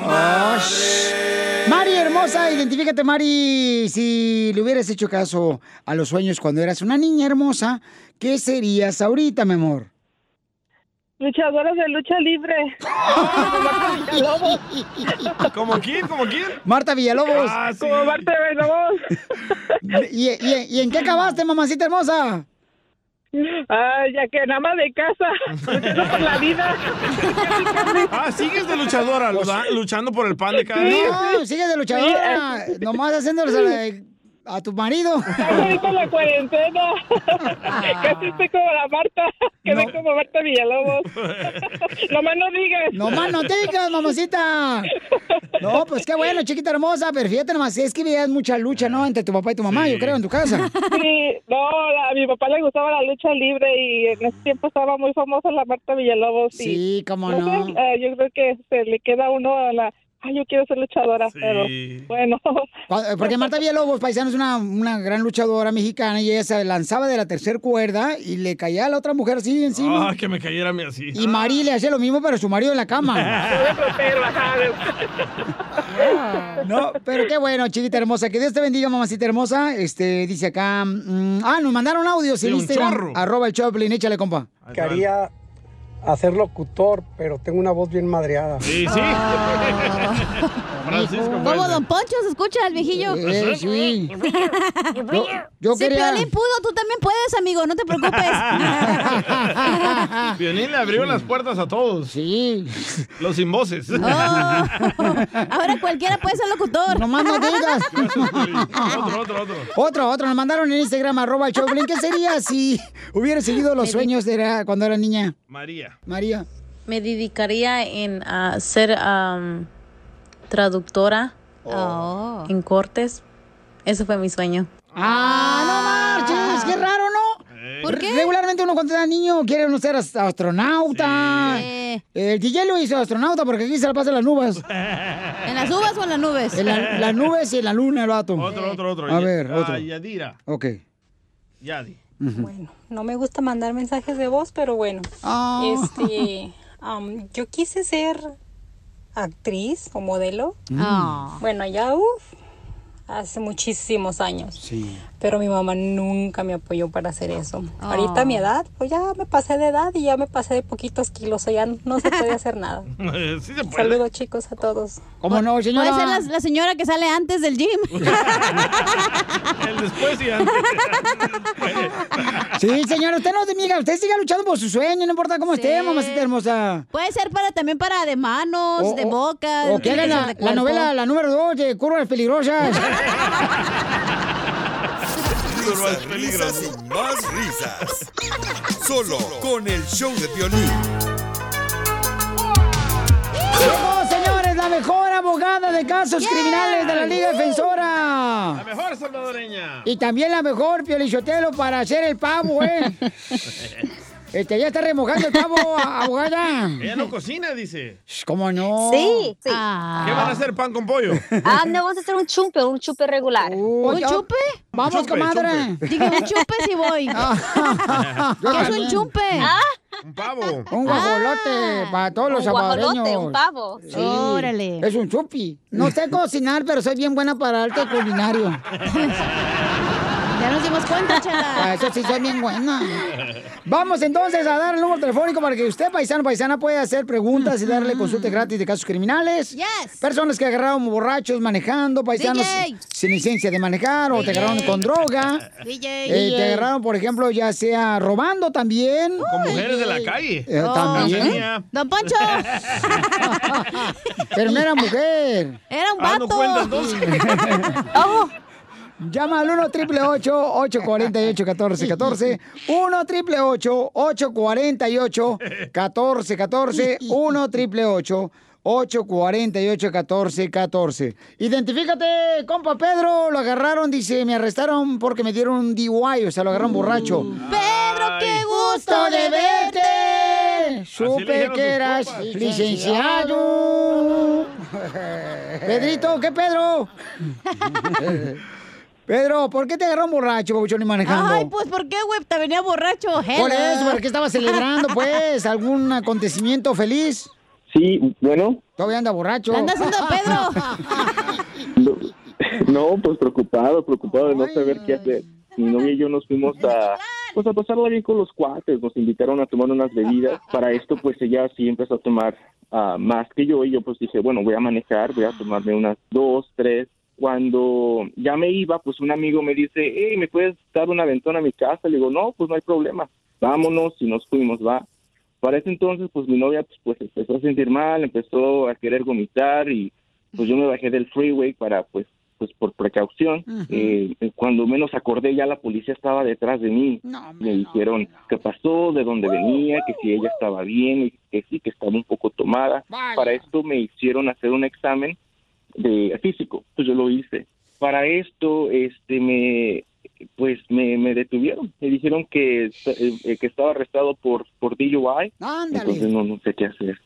Mari hermosa, identifícate Mari, si le hubieras hecho caso a los sueños cuando eras una niña hermosa, ¿qué serías ahorita, mi amor? Luchadoras de lucha libre. [LAUGHS] ¿Como quién? ¿Como quién? Marta Villalobos. Ah, sí. Como Marta Villalobos. [LAUGHS] ¿Y, y- y en qué acabaste, mamacita hermosa? Ah, ya que nada más de casa, [LAUGHS] luchando por la vida. Ah, sigues de luchadora, luda- luchando por el pan de cada día. No, sigue de luchadora, nomás haciéndoles a, la- tu marido. ahorita la cuarentena. [LAUGHS] Casi estoy como la Marta, quedé como Marta Villalobos. [LAUGHS] Nomás no digas. No más no digas, mamacita. No, pues qué bueno, chiquita hermosa, pero fíjate nomás, es que veías mucha lucha, ¿no? Entre tu papá y tu mamá, yo creo, en tu casa. Sí, no, a mi papá le gustaba la lucha libre y en ese tiempo estaba muy famosa la Marta Villalobos. y, Sí, cómo no. eh, yo creo que se le queda uno a la... Ay, yo quiero ser luchadora, pero bueno. Cuando- [LAUGHS] Porque Marta Villalobos, paisano, es una, una gran luchadora mexicana y ella se lanzaba de la tercera cuerda y le caía a la otra mujer así encima. Ah, que me cayera a mí así. Y Mari le hacía lo mismo, pero su marido en la cama. [LAUGHS] [LAUGHS] No, pero qué bueno, chiquita hermosa. Que Dios te bendiga, mamacita hermosa. Este, dice acá. mm, ah, nos mandaron audios en Sí, un Instagram. chorro. Arroba el Choplin, échale, compa. Quería hacer locutor, pero tengo una voz bien madreada. Sí, sí. Francisco Como Fuentes. Don Poncho se escucha el viejillo. Eh, sí. Yo, yo si quería. Piolín pudo, tú también puedes, amigo, no te preocupes. [LAUGHS] Violín le abrió las puertas a todos. Sí. Los sin voces. Oh. Ahora cualquiera puede ser locutor. No más no digas. [LAUGHS] otro, otro, otro. Otro, otro, nos mandaron en Instagram, arroba el Choplin. ¿Qué sería si hubiera seguido los sueños de la- cuando era niña? María. María. Me dedicaría en a ser am, traductora en cortes. Ese fue mi sueño. Ah, no marches, qué raro, ¿no? ¿Por qué? Regularmente uno cuando era niño quiere uno ser ast- astronauta. El DJ lo hizo astronauta porque aquí se la pasa en las nubes. ¿En las uvas o en las nubes? En la- las nubes y en la luna, el vato. Otro, otro, otro. A ver, Ah, otro. Yadira. Ok. Yadi. Bueno, no me gusta mandar mensajes de voz, pero bueno. Ah. Este, am, yo quise ser actriz o modelo. Ah. Bueno, ya uff, hace muchísimos años. Sí. Pero mi mamá nunca me apoyó para hacer eso. Ah. Ahorita a mi edad, pues ya me pasé de edad y ya me pasé de poquitos kilos, o sea, ya no se puede hacer [LAUGHS] nada. sí se puede. Saludos chicos a todos. ¿Cómo no, señora? Puede ser la, la señora que sale antes del gym. [LAUGHS] El después y antes. Sí, señora, usted no se miga, usted siga luchando por su sueño, no importa cómo esté, mamacita hermosa. Puede ser para también para de manos, O- de boca. O que la, la novela, la número dos de Curvas Peligrosas. [LAUGHS] Risas, risas y más risas. [LAUGHS] Solo con el show de violín. Llegó, señores, la mejor abogada de casos criminales de la Liga Defensora. La mejor salvadoreña. Y también la mejor, Piolichotelo, para hacer el pavo, ¿eh? [LAUGHS] Este, ya está remojando el pavo, a- [LAUGHS] abogada. Ella no cocina, dice. ¿Cómo no? Sí, sí. ¿Qué van a hacer? ¿Pan con pollo? Ah, no, vamos a hacer un chupe, un chupe regular. ¿Un chupe? Vamos, Chupe, comadre. chupe. Dije, un chupe si voy. [LAUGHS] [LAUGHS] ¿Qué es un chupe? Un pavo. Un guajolote para todos los Un guajolote, salvadoreños. un pavo. Sí, Órale. Es un chupi. No sé cocinar, pero soy bien buena para arte culinario. Ya nos dimos cuenta, [LAUGHS] chala. Ah, eso sí, soy bien buena. Vamos entonces a dar el número telefónico para que usted, paisano, paisana, pueda hacer preguntas y darle consulta gratis de casos criminales. Yes. Personas que agarraron borrachos manejando, paisanos DJ. sin licencia de manejar o te agarraron con droga. DJ. Eh, te agarraron, por ejemplo, ya sea robando también. Con mujeres de la calle. Eh, también. Cachanilla. Don Poncho. [LAUGHS] Pero no era mujer. Era un Ah, no vato. cuenta entonces. [LAUGHS] Oh. Llama al 1 888 848 1414 1 888 848 1414 1 888 848 1414 Identifícate, compa Pedro. Lo agarraron, dice, me arrestaron porque me dieron un DUI, o sea, lo agarraron borracho. Pedro, qué gusto ¡Gusto de verte! Supe que eras licenciado. Pedrito, ¿qué Pedro? [LAUGHS] Pedro, ¿por qué te agarraron borracho, babuchón, y manejando? Ay, pues, ¿por qué, güey? Te venía borracho. Por Hello. eso, ¿por qué estabas celebrando, pues? [LAUGHS] ¿Algún acontecimiento feliz? Sí, bueno, Todavía anda borracho. ¿Qué anda haciendo Pedro? [LAUGHS] no, pues preocupado, preocupado de no saber qué hacer. Mi novia y yo nos fuimos a, pues a pasarla bien con los cuates, nos invitaron a tomar unas bebidas. Para esto, pues ella sí empezó a tomar ah, más que yo y yo pues dije, bueno, voy a manejar, voy a tomarme unas dos, tres. Cuando ya me iba, pues un amigo me dice, hey, ¿me puedes dar una ventana a mi casa? Le digo, no, pues no hay problema, vámonos y nos fuimos, va. Para ese entonces, pues mi novia pues, pues empezó a sentir mal, empezó a querer vomitar y pues yo me bajé del freeway para pues pues por precaución. Eh, cuando menos acordé ya la policía estaba detrás de mí. me dijeron qué pasó, de dónde venía, que si ella estaba bien y que sí, que estaba un poco tomada. Para esto me hicieron hacer un examen de físico, pues yo lo hice. Para esto, este, me, pues me, me detuvieron, me dijeron que, eh, que estaba arrestado por, por DUI, Ándale. entonces no, no sé qué hacer.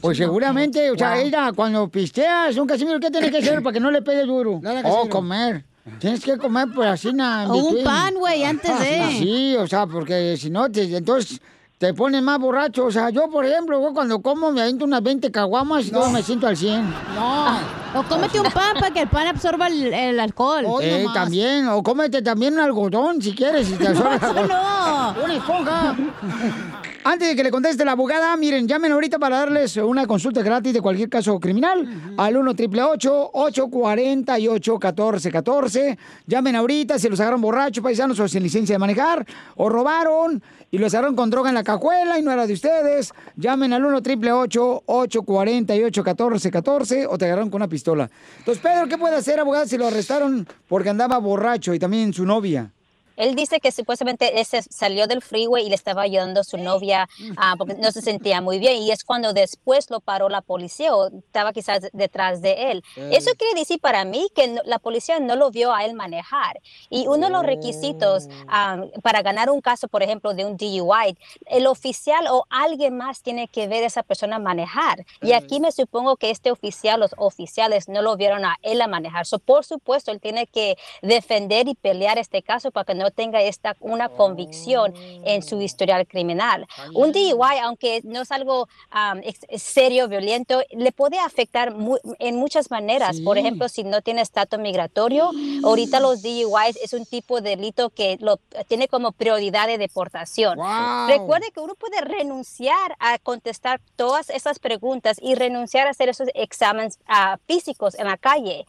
Pues seguramente, o sea, Wow. ella cuando pisteas un casimiro, ¿qué tienes que hacer [COUGHS] para que no le pegue duro? Oh, comer. Tienes que comer pues así nada. O un pan, güey, antes de. Sí, sí, o sea, porque si no, te, entonces te pones más borracho. O sea, yo, por ejemplo, cuando como me aviento unas 20 caguamas y luego me siento al 100. No. O cómete un pan para que el pan absorba el, el alcohol. Eh, también, o cómete también un algodón si quieres. Si te Eso [LAUGHS] no. Una esponja. [LAUGHS] Antes de que le conteste la abogada, miren, llamen ahorita para darles una consulta gratis de cualquier caso criminal al 1 888 848 1414 Llamen ahorita si los agarran borrachos, paisanos o sin licencia de manejar, o robaron y los agarraron con droga en la cajuela y no era de ustedes. Llamen al 1 888 848 1414 o te agarraron con una pistola. Entonces, Pedro, ¿qué puede hacer, abogada, si lo arrestaron porque andaba borracho y también su novia? Él dice que supuestamente ese salió del freeway y le estaba ayudando a su novia ah, porque no se sentía muy bien. Y es cuando después lo paró la policía o estaba quizás detrás de él. Eh. Eso quiere decir para mí que no- la policía no lo vio a él manejar. Y uno de los requisitos ah, para ganar un caso, por ejemplo, de un DUI, el oficial o alguien más tiene que ver a esa persona manejar. Y aquí me supongo que este oficial, los oficiales no lo vieron a él a manejar. So, por supuesto, él tiene que defender y pelear este caso para que no tenga esta una convicción en su historial criminal. Un DUI, aunque no es algo um, serio, violento, le puede afectar mu- en muchas maneras. Por ejemplo, si no tiene estatus migratorio, ahorita los DUIs es un tipo de delito que lo tiene como prioridad de deportación. Wow. Recuerde que uno puede renunciar a contestar todas esas preguntas y renunciar a hacer esos exámenes ah, físicos en la calle.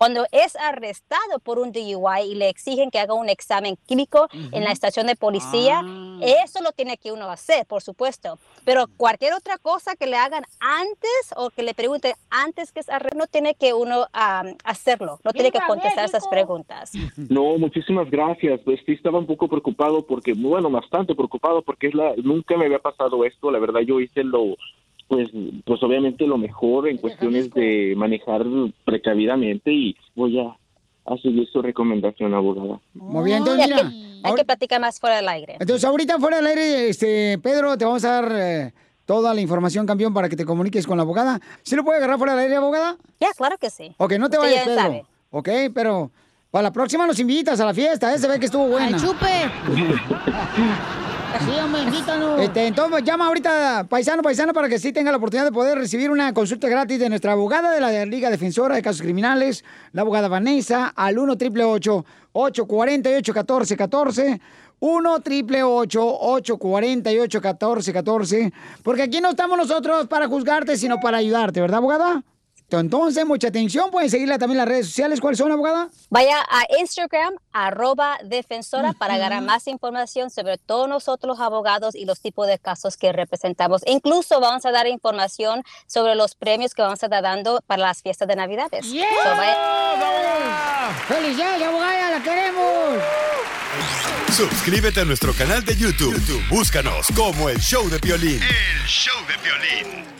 Cuando es arrestado por un DUI y le exigen que haga un examen químico en la estación de policía, eso lo tiene que uno hacer, por supuesto. Pero cualquier otra cosa que le hagan antes o que le pregunten antes que es arrestado, no tiene que uno ah, hacerlo, no tiene que contestar esas preguntas. [LAUGHS] No, muchísimas gracias. Pues sí estaba un poco preocupado porque, bueno, bastante preocupado porque es la, nunca me había pasado esto. La verdad, yo hice lo, pues, pues obviamente lo mejor en cuestiones de manejar precavidamente y voy a, a seguir su recomendación, abogada. Muy bien, entonces hay, mira. que, hay que platicar más fuera del aire. Entonces, ahorita fuera del aire, este, Pedro, te vamos a dar eh, toda la información, campeón, para que te comuniques con la abogada. ¿Sí lo puede agarrar fuera del aire, abogada? Ya, claro que sí. Ok, no te Usted vayas, ya Pedro. sabe. Ok, pero para la próxima nos invitas a la fiesta, ¿eh? Se ve que estuvo buena. ¡Al chupe! [LAUGHS] Sí, hombre, invítanos. Este, entonces, llama ahorita paisano, paisano, para que sí tenga la oportunidad de poder recibir una consulta gratis de nuestra abogada de la Liga Defensora de Casos Criminales, la abogada Vanessa, al 1 888 848 1414 1 888 848 1414 porque aquí no estamos nosotros para juzgarte, sino para ayudarte, ¿verdad, abogada? Entonces, mucha atención, pueden seguirla también en las redes sociales. ¿Cuáles son, abogada? Vaya a Instagram, arroba defensora, para ganar más información sobre todos nosotros los abogados y los tipos de casos que representamos. Incluso vamos a dar información sobre los premios que vamos a estar dando para las fiestas de Navidades. So, vaya- ¡Felicidades, abogada! ¡La queremos! Suscríbete a nuestro canal de YouTube. YouTube, Búscanos como El Show de Piolín. El show de violín.